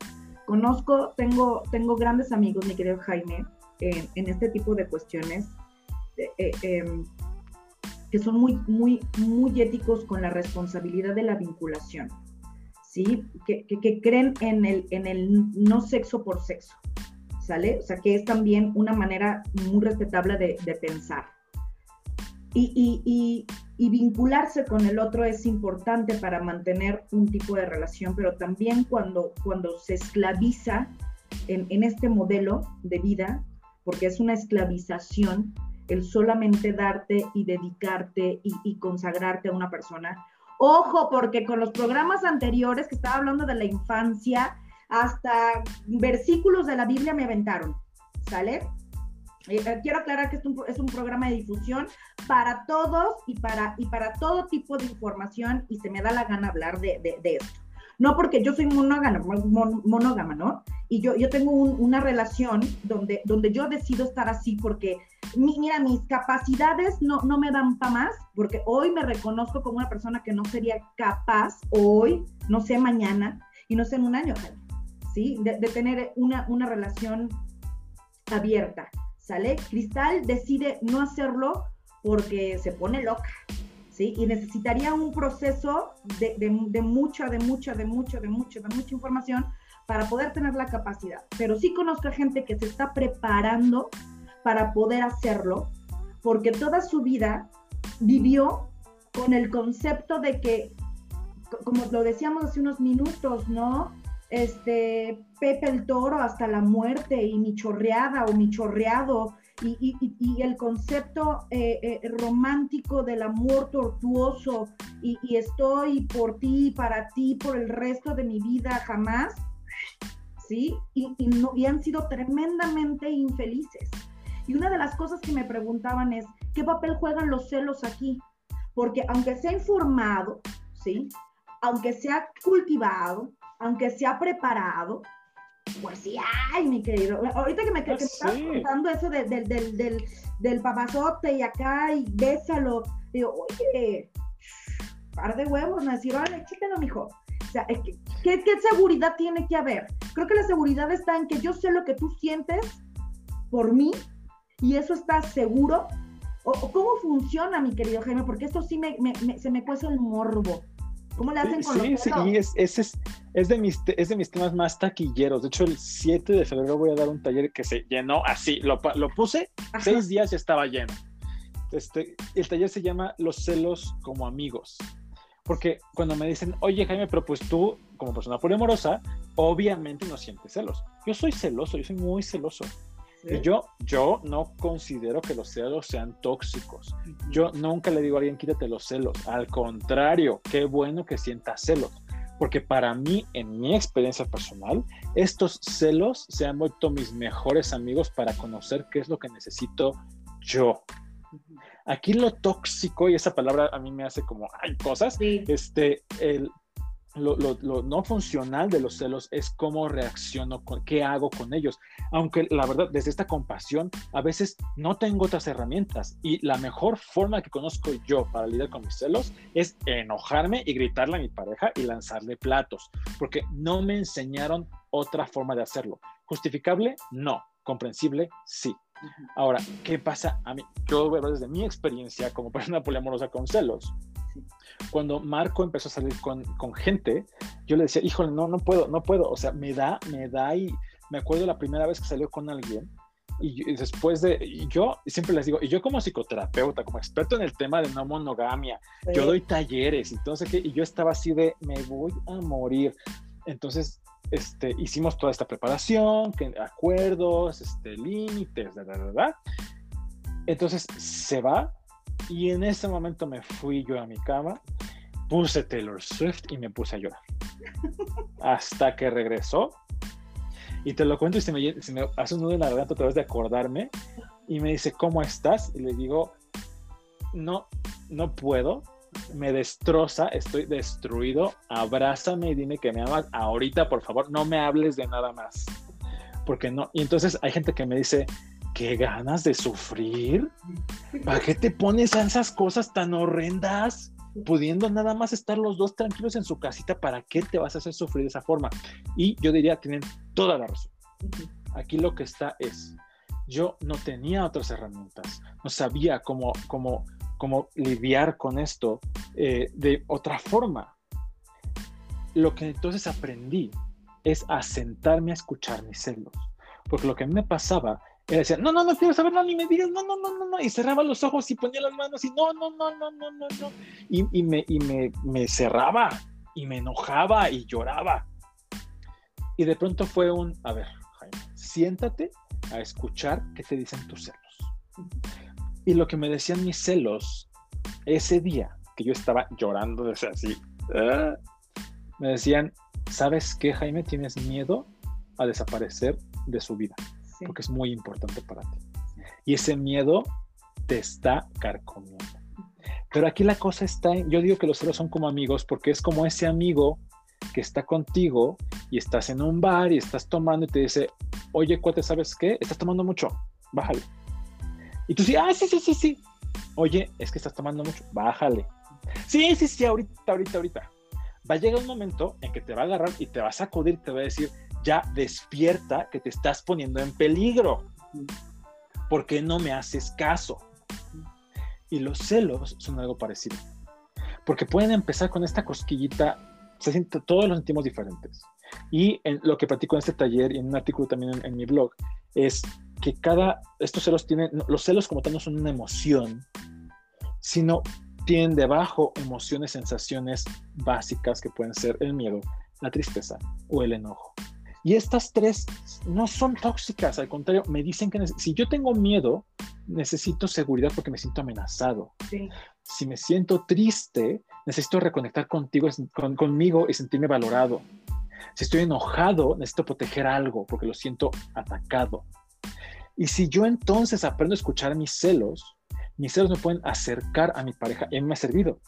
Conozco, tengo, tengo grandes amigos, mi querido Jaime, en, en este tipo de cuestiones, eh, eh, que son muy, muy, muy éticos con la responsabilidad de la vinculación, ¿sí? Que, que, creen en el, en el no sexo por sexo, ¿sale? O sea, que es también una manera muy respetable de, de pensar. Y, y, y, vincularse con el otro es importante para mantener un tipo de relación, pero también cuando, cuando se esclaviza en, en este modelo de vida, porque es una esclavización, el solamente darte y dedicarte y, consagrarte a una persona. Ojo, porque con los programas anteriores que estaba hablando de la infancia, hasta versículos de la Biblia me aventaron, ¿sale? Eh, quiero aclarar que es un, es un, programa de difusión para todos y para, y para todo tipo de información y se me da la gana hablar de, de, esto. No porque yo soy monógama, mon, monógama ¿no? Y yo, yo tengo un, una relación donde, donde yo decido estar así porque, mi, mira, mis capacidades no, no me dan para más, porque hoy me reconozco como una persona que no sería capaz hoy, no sé mañana y no sé en un año, ¿sí? De, de tener una, una relación abierta. ¿sale? Cristal decide no hacerlo porque se pone loca, ¿sí? Y necesitaría un proceso de, de, de, mucha, de mucha, de mucha, de mucha, de mucha información para poder tener la capacidad. Pero sí conozco a gente que se está preparando para poder hacerlo, porque toda su vida vivió con el concepto de que, como lo decíamos hace unos minutos, ¿no? este, Pepe el Toro hasta la muerte y mi chorreada o mi chorreado y, el concepto eh, eh, romántico del amor tortuoso y, y, estoy por ti, para ti, por el resto de mi vida jamás, ¿sí? Y, no, y han sido tremendamente infelices. Y una de las cosas que me preguntaban es, ¿qué papel juegan los celos aquí? Porque aunque sea informado, ¿sí? Aunque sea cultivado, aunque se ha preparado, pues sí, ay, mi querido. Ahorita que me, que, que me estás contando eso de, de, del, del, del papazote y acá y bésalo, digo, oye, par de huevos, me decía, vale, échatelo, mijo. O sea, ¿qué, ¿qué, seguridad tiene que haber? Creo que la seguridad está en que yo sé lo que tú sientes por mí y eso está seguro. ¿O, cómo funciona, mi querido Jaime? Porque esto sí me, se me cuece el morbo. ¿Cómo le hacen con sí, los Sí, sí, es, es, es, de mis, es de mis temas más taquilleros. De hecho, el 7 de febrero voy a dar un taller que se llenó así. Lo, lo puse, seis días y estaba lleno. Este, el taller se llama Los celos como amigos. Porque cuando me dicen, oye Jaime, pero pues tú, como persona poliamorosa, obviamente no sientes celos. Yo soy celoso, yo soy muy celoso. Y yo, yo no considero que los celos sean tóxicos. Yo nunca le digo a alguien, quítate los celos. Al contrario, qué bueno que sientas celos. Porque para mí, en mi experiencia personal, estos celos se han vuelto mis mejores amigos para conocer qué es lo que necesito yo. Aquí lo tóxico, y esa palabra a mí me hace como, hay cosas, este, el, lo, no funcional de los celos es cómo reacciono, con, qué hago con ellos. Aunque la verdad, desde esta compasión, a veces no tengo otras herramientas y la mejor forma que conozco yo para lidiar con mis celos es enojarme y gritarle a mi pareja y lanzarle platos, porque no me enseñaron otra forma de hacerlo. ¿Justificable? No. ¿Comprensible? Sí. Ahora, ¿qué pasa a mí? Yo voy a desde mi experiencia como persona poliamorosa con celos. Cuando Marco empezó a salir con, con, gente, yo le decía, híjole, no, no puedo, no puedo. O sea, me da, me da y me acuerdo la primera vez que salió con alguien y, después de, y yo siempre les digo, y yo como psicoterapeuta, como experto en el tema de no monogamia, yo doy talleres, entonces, ¿qué? y yo estaba así de, me voy a morir. Entonces, este, hicimos toda esta preparación, acuerdos, este, límites, ¿verdad? Entonces se va y en ese momento me fui yo a mi cama, puse Taylor Swift y me puse a llorar. Hasta que regresó. Y te lo cuento y se me, se me hace un nudo en la garganta otra vez de acordarme. Y me dice, ¿cómo estás? Y le digo, no, no puedo me destroza, estoy destruido, abrázame y dime que me amas ahorita, por favor, no me hables de nada más. Porque no, y entonces hay gente que me dice, ¿qué ganas de sufrir? ¿Para qué te pones a esas cosas tan horrendas? Pudiendo nada más estar los dos tranquilos en su casita, ¿para qué te vas a hacer sufrir de esa forma? Y yo diría, tienen toda la razón. Aquí lo que está es, yo no tenía otras herramientas, no sabía cómo, cómo cómo lidiar con esto eh, de otra forma. Lo que entonces aprendí es a sentarme a escuchar mis celos. Porque lo que a mí me pasaba era decir, no, no, no quiero saber, no, ni me digas, no, no, no, no, no, y cerraba los ojos y ponía las manos y no, no, no, no, no, no, no, y, y, me, y me, me cerraba y me enojaba y lloraba. Y de pronto fue un, a ver, Jaime, siéntate a escuchar qué te dicen tus celos. Y lo que me decían mis celos ese día que yo estaba llorando, de así, ah, me decían, ¿sabes qué, Jaime? Tienes miedo a desaparecer de su vida, porque es muy importante para ti. Y ese miedo te está carcomiendo. Pero aquí la cosa está en, yo digo que los celos son como amigos porque es como ese amigo que está contigo y estás en un bar y estás tomando y te dice, oye, cuate, ¿sabes qué? Estás tomando mucho, bájale y tú sí, ah, sí, sí, sí, sí. Oye, es que estás tomando mucho, bájale. Sí, sí, sí, ahorita, ahorita, ahorita. Va a llegar un momento en que te va a agarrar y te va a sacudir, te va a decir, ya despierta que te estás poniendo en peligro. ¿Por qué no me haces caso? Y los celos son algo parecido. Porque pueden empezar con esta cosquillita, todos los sentimos diferentes. Y lo que platico en este taller y en un artículo también en mi blog es que cada, estos celos tienen, los celos como tal no son una emoción, sino tienen debajo emociones, sensaciones básicas que pueden ser el miedo, la tristeza o el enojo. Y estas tres no son tóxicas, al contrario, me dicen que si yo tengo miedo, necesito seguridad porque me siento amenazado. Si me siento triste, necesito reconectar contigo, conmigo y sentirme valorado. Si estoy enojado, necesito proteger algo porque lo siento atacado. Y si yo entonces aprendo a escuchar mis celos, mis celos me pueden acercar a mi pareja. Y me ha servido,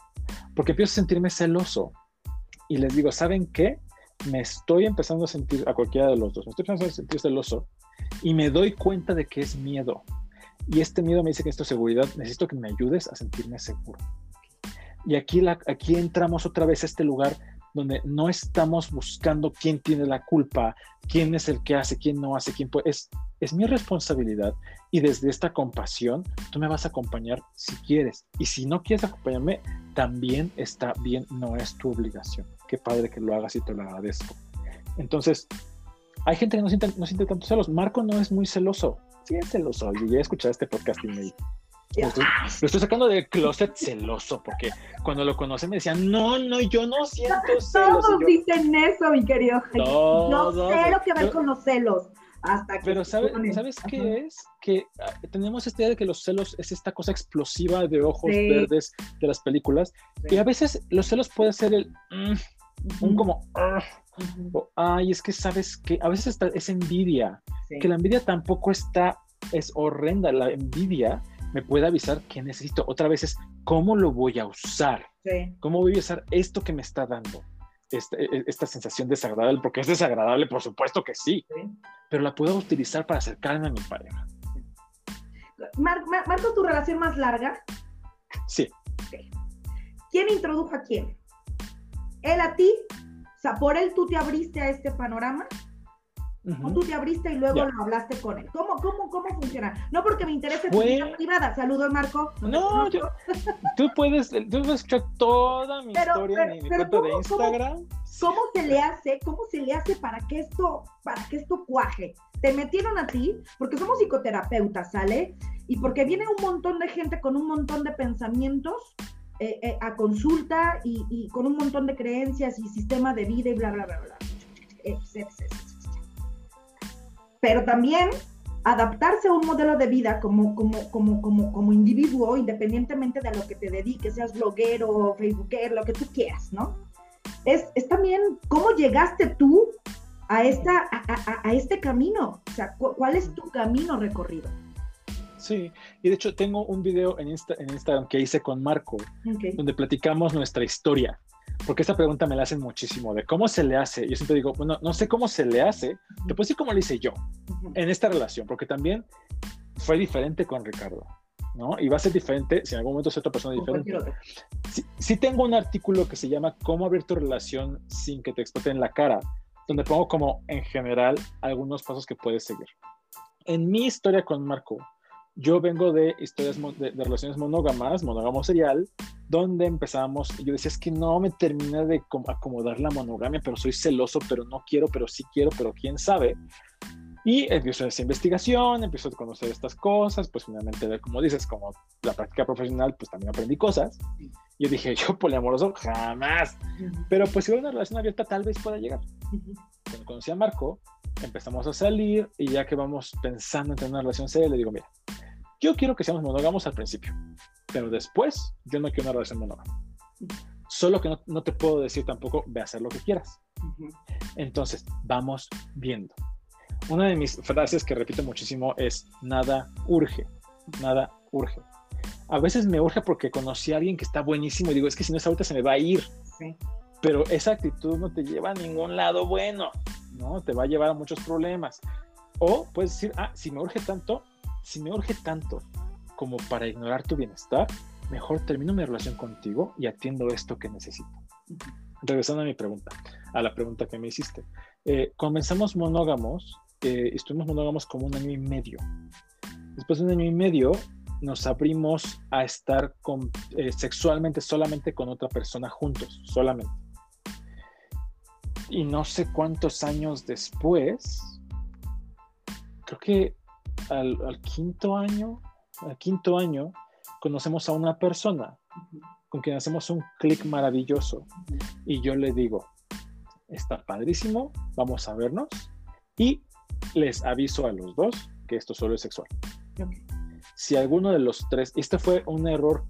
porque empiezo a sentirme celoso. Y les digo, ¿saben qué? Me estoy empezando a sentir a cualquiera de los dos, me estoy empezando a sentir celoso y me doy cuenta de que es miedo. Y este miedo me dice que esto es seguridad, necesito que me ayudes a sentirme seguro. Y aquí, aquí entramos otra vez a este lugar donde no estamos buscando quién tiene la culpa, quién es el que hace, quién no hace, quién puede. Es, es mi responsabilidad y desde esta compasión tú me vas a acompañar si quieres. Y si no quieres acompañarme, también está bien, no es tu obligación. Qué padre que lo hagas y te lo agradezco. Entonces, hay gente que no siente, no siente tanto celos. Marco no es muy celoso. Sí es celoso. Yo ya he escuchado este podcast y me, lo estoy, sacando del closet celoso, porque cuando lo conocí me decían, no, no, yo no siento celos. Todos dicen eso, mi querido. No sé lo que ver con los celos. Hasta que pero ¿sabes, ¿sabes qué es? Que ah, tenemos esta idea de que los celos es esta cosa explosiva de ojos verdes de las películas. Y a veces los celos puede ser el... Mm, un como... Ah", ay, es que sabes que a veces es envidia. Que la envidia tampoco está... Es horrenda. La envidia me puede avisar que necesito. Otra vez es cómo lo voy a usar. ¿Cómo voy a usar esto que me está dando? Esta, e, esta, sensación desagradable, porque es desagradable, por supuesto que sí, pero la puedo utilizar para acercarme a mi pareja. ¿Marco tu relación más larga? Sí. ¿Quién introdujo a quién? ¿Él a ti? O sea, ¿por él tú te abriste a este panorama? O tú te abriste y luego lo hablaste con él. ¿Cómo, cómo, cómo funciona? No porque me interese tu vida privada. Saludos, Marco. No, yo, tú puedes, tú puedes escuchar toda mi historia en mi cuenta de Instagram. ¿cómo, se le hace, cómo se le hace para que esto, para que esto cuaje? Te metieron a ti, porque somos psicoterapeutas, ¿sale? Y porque viene un montón de gente con un montón de pensamientos eh, eh, a consulta y, y, con un montón de creencias y sistema de vida y bla, bla, bla, bla. Pero también adaptarse a un modelo de vida como, como, como, como, como individuo, independientemente de lo que te dediques, seas bloguero, facebookero, lo que tú quieras, ¿no? Es, es también cómo llegaste tú a, esta, a, a, este camino, o sea, cuál es tu camino recorrido. Sí, y de hecho tengo un video en, en Instagram que hice con Marco, donde platicamos nuestra historia porque esta pregunta me la hacen muchísimo, de cómo se le hace. Yo siempre digo, bueno, no sé cómo se le hace, te puedo decir cómo lo hice yo en esta relación, porque también fue diferente con Ricardo, ¿no? Y va a ser diferente si en algún momento es otra persona diferente. Sí, tengo un artículo que se llama Cómo abrir tu relación sin que te explote en la cara, donde pongo como en general algunos pasos que puedes seguir. En mi historia con Marco, yo vengo de historias de, relaciones monógamas, monógamo serial, donde empezamos, yo decía, es que no me termina de acomodar la monogamia, pero soy celoso, pero no quiero, pero sí quiero, pero quién sabe. Y empiezo esa investigación, empiezo a conocer estas cosas, pues finalmente, como dices, como la práctica profesional, pues también aprendí cosas. Yo dije, yo poliamoroso, jamás. Pero pues si hubiera una relación abierta, tal vez pueda llegar. Cuando conocí a Marco, empezamos a salir y ya que vamos pensando en tener una relación seria, le digo, mira, yo quiero que seamos monógamos al principio, pero después yo no quiero una relación monógama. Solo que no, te puedo decir tampoco, ve a hacer lo que quieras. Entonces, vamos viendo. Una de mis frases que repito muchísimo es, nada urge, nada urge. A veces me urge porque conocí a alguien que está buenísimo y digo, es que si no es ahorita se me va a ir. Pero esa actitud no te lleva a ningún lado bueno, ¿no? Te va a llevar a muchos problemas. O puedes decir, ah, si me urge tanto, si me urge tanto como para ignorar tu bienestar, mejor termino mi relación contigo y atiendo esto que necesito. Regresando a mi pregunta, a la pregunta que me hiciste. Eh, comenzamos monógamos, eh, estuvimos monógamos como un año y medio. Después de un año y medio, nos abrimos a estar eh, sexualmente solamente con otra persona juntos, solamente. Y no sé cuántos años después, creo que al, quinto año, al quinto año, conocemos a una persona con quien hacemos un clic maravilloso. Y yo le digo, está padrísimo, vamos a vernos. Y les aviso a los dos que esto solo es sexual. Si alguno de los tres, este fue un error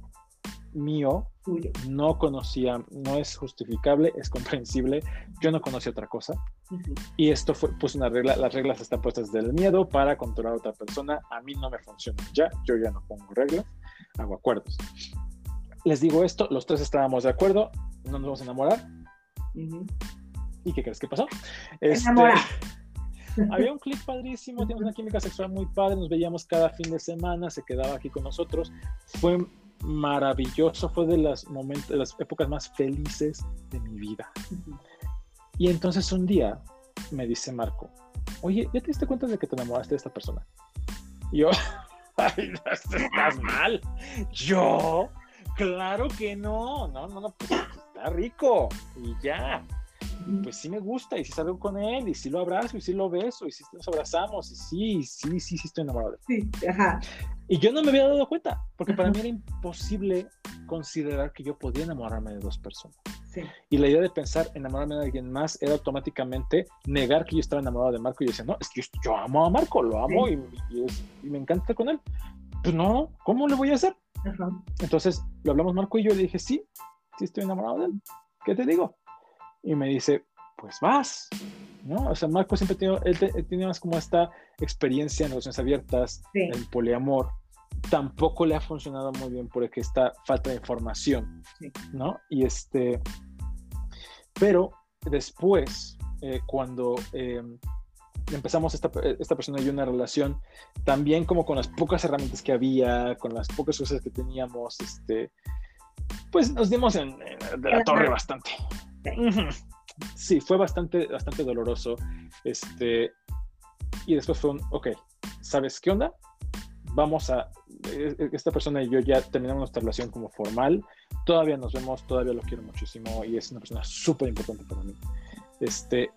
mío, no conocía, no es justificable, es comprensible, yo no conocía otra cosa. Y esto fue, pues una regla, las reglas están puestas del miedo para controlar a otra persona, a mí no me funciona ya, yo ya no pongo reglas, hago acuerdos. Les digo esto, los tres estábamos de acuerdo, no nos vamos a enamorar. ¿Y qué crees que pasó? Este, había un clip padrísimo, teníamos una química sexual muy padre, nos veíamos cada fin de semana, se quedaba aquí con nosotros. Fue maravilloso, fue de las, momentos, de las épocas más felices de mi vida. Y entonces un día me dice Marco, oye, ¿ya te diste cuenta de que te enamoraste de esta persona? Y yo, ay, estás mal. Yo, claro que no, no, no, no, pues está rico y ya pues sí me gusta, y si salgo con él, y si lo abrazo, y si lo beso, y si nos abrazamos, y sí, sí, sí, sí estoy enamorado. Sí, ajá. Y yo no me había dado cuenta, porque para mí era imposible considerar que yo podía enamorarme de dos personas. Sí. Y la idea de pensar enamorarme de alguien más era automáticamente negar que yo estaba enamorado de Marco y decía, no, es que yo, amo a Marco, lo amo y, me encanta estar con él. Pues no, ¿cómo le voy a hacer? Ajá. Entonces lo hablamos Marco y yo y le dije, sí, sí estoy enamorado de él. ¿Qué te digo? y me dice, pues vas, ¿no? O sea, Marco siempre tiene, él, tiene más como esta experiencia en relaciones abiertas, en poliamor. Tampoco le ha funcionado muy bien porque está falta de información, ¿no? Y este, pero después, eh, cuando eh, empezamos esta, esta persona y una relación, también como con las pocas herramientas que había, con las pocas cosas que teníamos, este, pues nos dimos en, de la torre bastante. Sí, fue bastante, bastante doloroso. Este, y después fue un, ok, ¿sabes qué onda? Vamos a, esta persona y yo ya terminamos nuestra relación como formal. Todavía nos vemos, todavía lo quiero muchísimo y es una persona súper importante para mí. Este,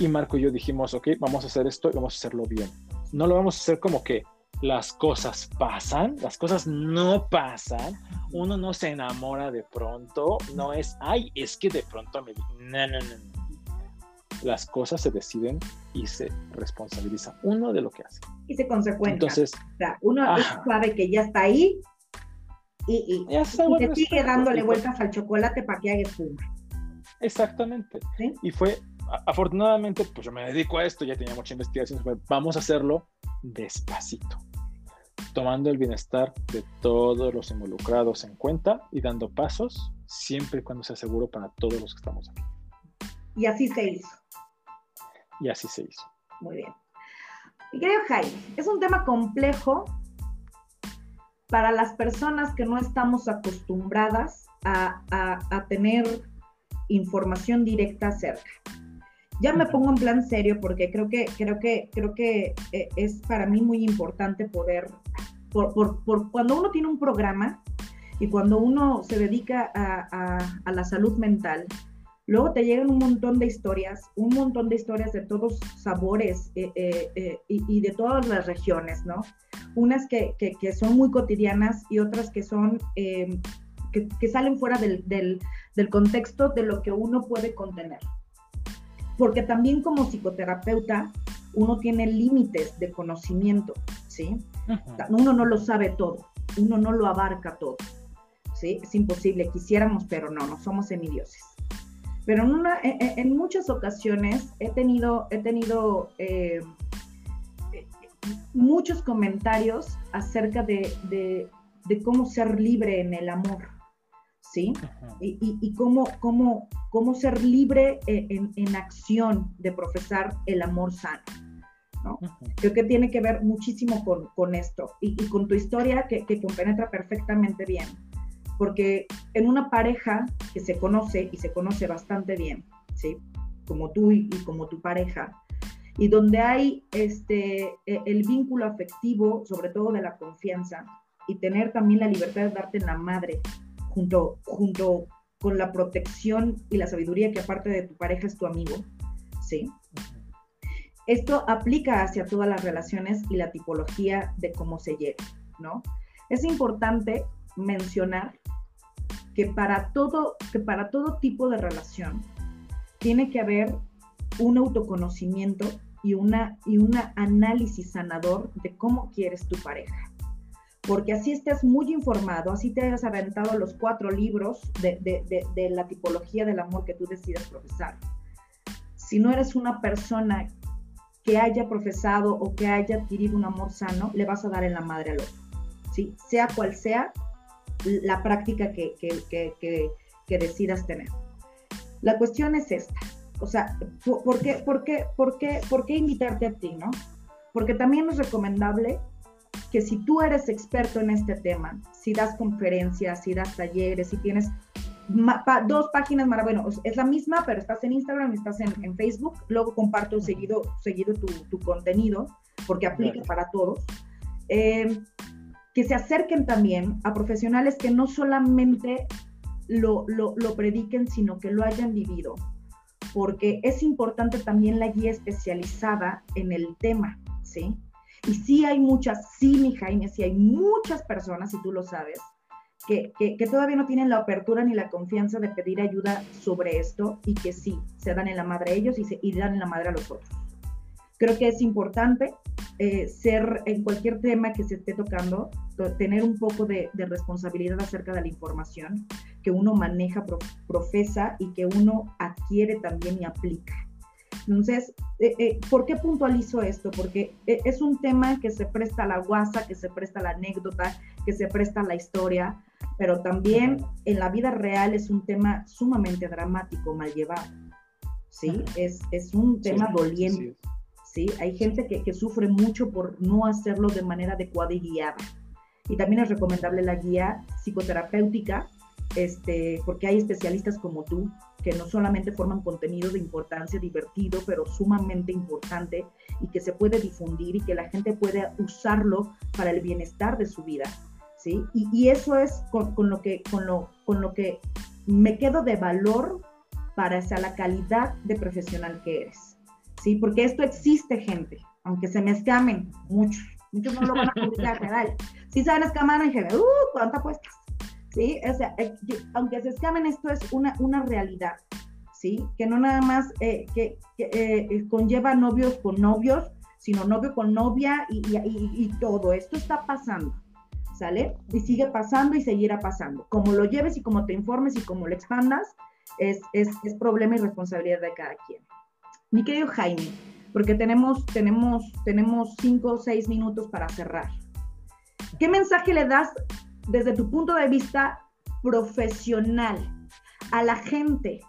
y Marco y yo dijimos, ok, vamos a hacer esto y vamos a hacerlo bien. No lo vamos a hacer como que las cosas pasan, las cosas no pasan, uno no se enamora de pronto, no es, ay, es que de pronto me... No, no, no. Las cosas se deciden y se responsabiliza uno de lo que hace. Y se consecuencia. Entonces, o sea, uno sabe que ya está ahí y, y, sigue dándole vueltas al chocolate para que haga espuma. Exactamente. Y fue, afortunadamente, pues yo me dedico a esto, ya tenía mucha investigación, vamos a hacerlo despacito, tomando el bienestar de todos los involucrados en cuenta y dando pasos siempre y cuando sea seguro para todos los que estamos aquí. Y así se hizo. Y así se hizo. Muy bien. Mi querido Jaime, es un tema complejo para las personas que no estamos acostumbradas a, a tener información directa cerca ya me pongo en plan serio porque creo que, creo que, creo que eh, es para mí muy importante poder, por, por, cuando uno tiene un programa y cuando uno se dedica a, a, la salud mental, luego te llegan un montón de historias, un montón de historias de todos sabores eh, eh, y, y, de todas las regiones, ¿no? Unas que, que, que son muy cotidianas y otras que son... Que, que, salen fuera del, del, del contexto de lo que uno puede contener porque también como psicoterapeuta uno tiene límites de conocimiento, ¿sí? Uno no lo sabe todo, uno no lo abarca todo, ¿sí? Es imposible, quisiéramos, pero no, no somos semidioses. Pero en, una, en, muchas ocasiones he tenido, he tenido eh, muchos comentarios acerca de, de cómo ser libre en el amor, ¿sí? Y, cómo, cómo, cómo, ser libre e, en, acción de profesar el amor sano, ¿no? Creo que tiene que ver muchísimo con, esto y, con tu historia que, que compenetra perfectamente bien, porque en una pareja que se conoce y se conoce bastante bien, ¿sí? Como tú y, como tu pareja, y donde hay este, e, el vínculo afectivo, sobre todo de la confianza, y tener también la libertad de darte en la madre junto, junto con la protección y la sabiduría que aparte de tu pareja es tu amigo, ¿sí? Esto aplica hacia todas las relaciones y la tipología de cómo se llega, ¿no? Es importante mencionar que para todo, que para todo tipo de relación tiene que haber un autoconocimiento y una y un análisis sanador de cómo quieres tu pareja porque así estés muy informado, así te hayas aventado los cuatro libros de, la tipología del amor que tú decidas profesar. Si no eres una persona que haya profesado o que haya adquirido un amor sano, le vas a dar en la madre al otro. ¿sí? Sea cual sea la práctica que, que, decidas tener. La cuestión es esta. O sea, ¿por qué, por, qué, por, qué, ¿por qué invitarte a ti, no? Porque también es recomendable que si tú eres experto en este tema, si das conferencias, si das talleres, si tienes dos páginas, bueno, es la misma, pero estás en Instagram, estás en, Facebook, luego comparto seguido, seguido tu, contenido, porque aplica para todos. Eh, que se acerquen también a profesionales que no solamente lo, lo, lo prediquen, sino que lo hayan vivido, porque es importante también la guía especializada en el tema, ¿sí? Y sí hay muchas, sí, mi Jaime, sí hay muchas personas, y tú lo sabes, que, que, todavía no tienen la apertura ni la confianza de pedir ayuda sobre esto y que sí, se dan en la madre a ellos y, se, dan en la madre a los otros. Creo que es importante eh, ser en cualquier tema que se esté tocando, tener un poco de, responsabilidad acerca de la información que uno maneja, profesa y que uno adquiere también y aplica. Entonces, eh, eh, ¿por qué puntualizo esto? Porque es un tema que se presta a la guasa, que se presta a la anécdota, que se presta a la historia, pero también en la vida real es un tema sumamente dramático, mal llevado. ¿sí? Es, es un tema doliente. ¿sí? Hay gente que, sufre mucho por no hacerlo de manera adecuada y guiada. Y también es recomendable la guía psicoterapéutica, este, porque hay especialistas como tú que no solamente forman contenido de importancia divertido, pero sumamente importante y que se puede difundir y que la gente puede usarlo para el bienestar de su vida. ¿sí? Y, eso es con, lo que, con, lo, con lo que me quedo de valor para esa la calidad de profesional que eres. ¿Sí? Porque esto existe, gente, aunque se me escamen muchos, muchos no lo van a publicar, ¿verdad? Si saben escamar, dije, ¡uh! ¿Cuánto apuestas? ¿Sí? O sea, eh, aunque se escamen, esto es una, una realidad, ¿sí? Que no nada más eh, que, eh, conlleva novios con novios, sino novio con novia y, y, y, todo. Esto está pasando, ¿sale? Y sigue pasando y seguirá pasando. Como lo lleves y como te informes y como lo expandas, es, es, es problema y responsabilidad de cada quien. Mi querido Jaime, porque tenemos, tenemos, tenemos cinco o seis minutos para cerrar. ¿Qué mensaje le das desde tu punto de vista profesional a la gente,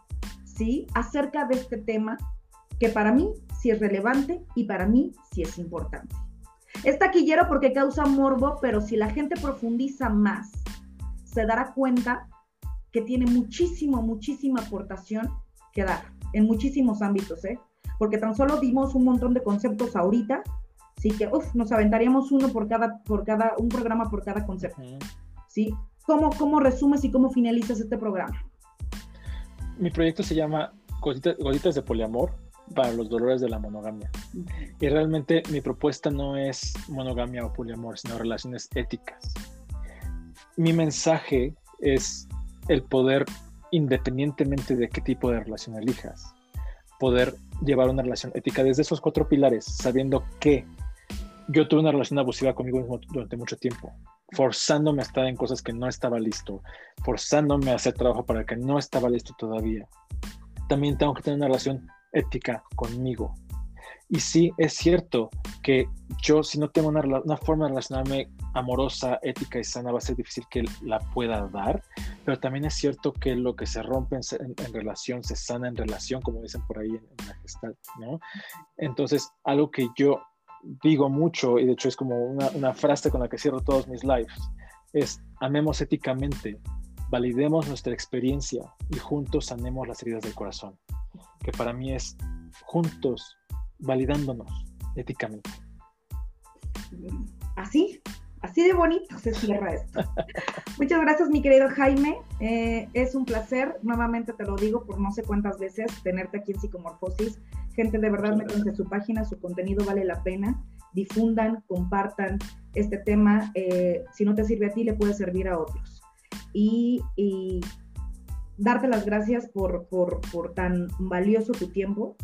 ¿sí? Acerca de este tema que para mí sí es relevante y para mí sí es importante. Es taquillero porque causa morbo, pero si la gente profundiza más, se dará cuenta que tiene muchísimo, muchísima aportación que dar en muchísimos ámbitos, ¿eh? Porque tan solo dimos un montón de conceptos ahorita, así que uf, nos aventaríamos uno por cada, por cada, un programa por cada concepto. ¿Sí? ¿Cómo, ¿Cómo resumes y cómo finalizas este programa? Mi proyecto se llama Goditas, de Poliamor para los dolores de la monogamia. Y realmente mi propuesta no es monogamia o poliamor, sino relaciones éticas. Mi mensaje es el poder, independientemente de qué tipo de relación elijas, poder llevar una relación ética desde esos cuatro pilares, sabiendo que yo tuve una relación abusiva conmigo mismo durante mucho tiempo, forzándome a estar en cosas que no estaba listo, forzándome a hacer trabajo para que no estaba listo todavía. También tengo que tener una relación ética conmigo. Y sí, es cierto que yo, si no tengo una, una forma de relacionarme amorosa, ética y sana, va a ser difícil que la pueda dar, pero también es cierto que lo que se rompe en, relación se sana en relación, como dicen por ahí en, la gestal, ¿no? Entonces, algo que yo digo mucho, y de hecho es como una, una frase con la que cierro todos mis lives, es amemos éticamente, validemos nuestra experiencia y juntos sanemos las heridas del corazón, que para mí es juntos validándonos éticamente. Así, Así de bonito se cierra esto. Muchas gracias, mi querido Jaime. Eh, es un placer, nuevamente te lo digo por no sé cuántas veces, tenerte aquí en Psicomorfosis. Gente, de verdad, métanse su página, su contenido vale la pena. Difundan, compartan este tema. Eh, si no te sirve a ti, le puede servir a otros. Y, darte las gracias por, por, por tan valioso tu tiempo,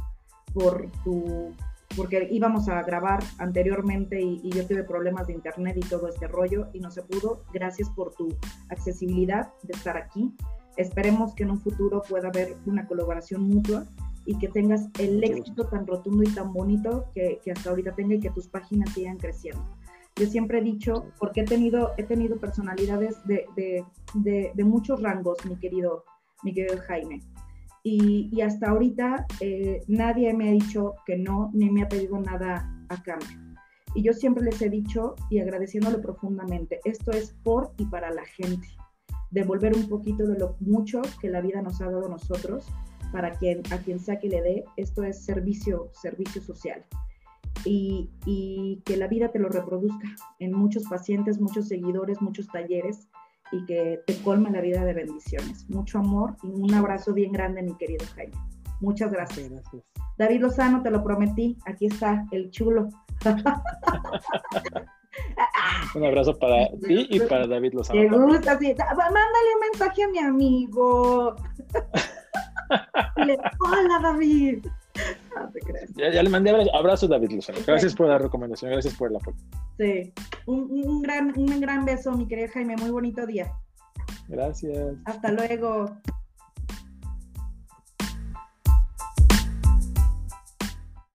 por tu porque íbamos a grabar anteriormente y, yo tuve problemas de internet y todo este rollo y no se pudo. Gracias por tu accesibilidad de estar aquí. Esperemos que en un futuro pueda haber una colaboración mutua y que tengas el éxito tan rotundo y tan bonito que, que, hasta ahorita tenga y que tus páginas sigan creciendo. Yo siempre he dicho, porque he tenido, he tenido personalidades de, de, de, de muchos rangos, mi querido, mi querido Jaime y, hasta ahorita eh, nadie me ha dicho que no, ni me ha pedido nada a cambio. Y yo siempre les he dicho y agradeciéndole profundamente, esto es por y para la gente, devolver un poquito de lo mucho que la vida nos ha dado a nosotros para quien, a quien sea que le dé, esto es servicio, servicio social. Y, y, que la vida te lo reproduzca en muchos pacientes, muchos seguidores, muchos talleres y que te colme la vida de bendiciones. Mucho amor y un abrazo bien grande, mi querido Jaime. Muchas gracias. gracias. David Lozano, te lo prometí. Aquí está el chulo. un abrazo para ti y para David Lozano. Me gusta, sí. Mándale un mensaje a mi amigo. Hola, David. No te crees. Ya, le mandé abrazo, a David Lozano. Gracias por la recomendación, gracias por el apoyo. Sí, un, un, gran, un gran beso, mi querida Jaime. Muy bonito día. Gracias. Hasta luego.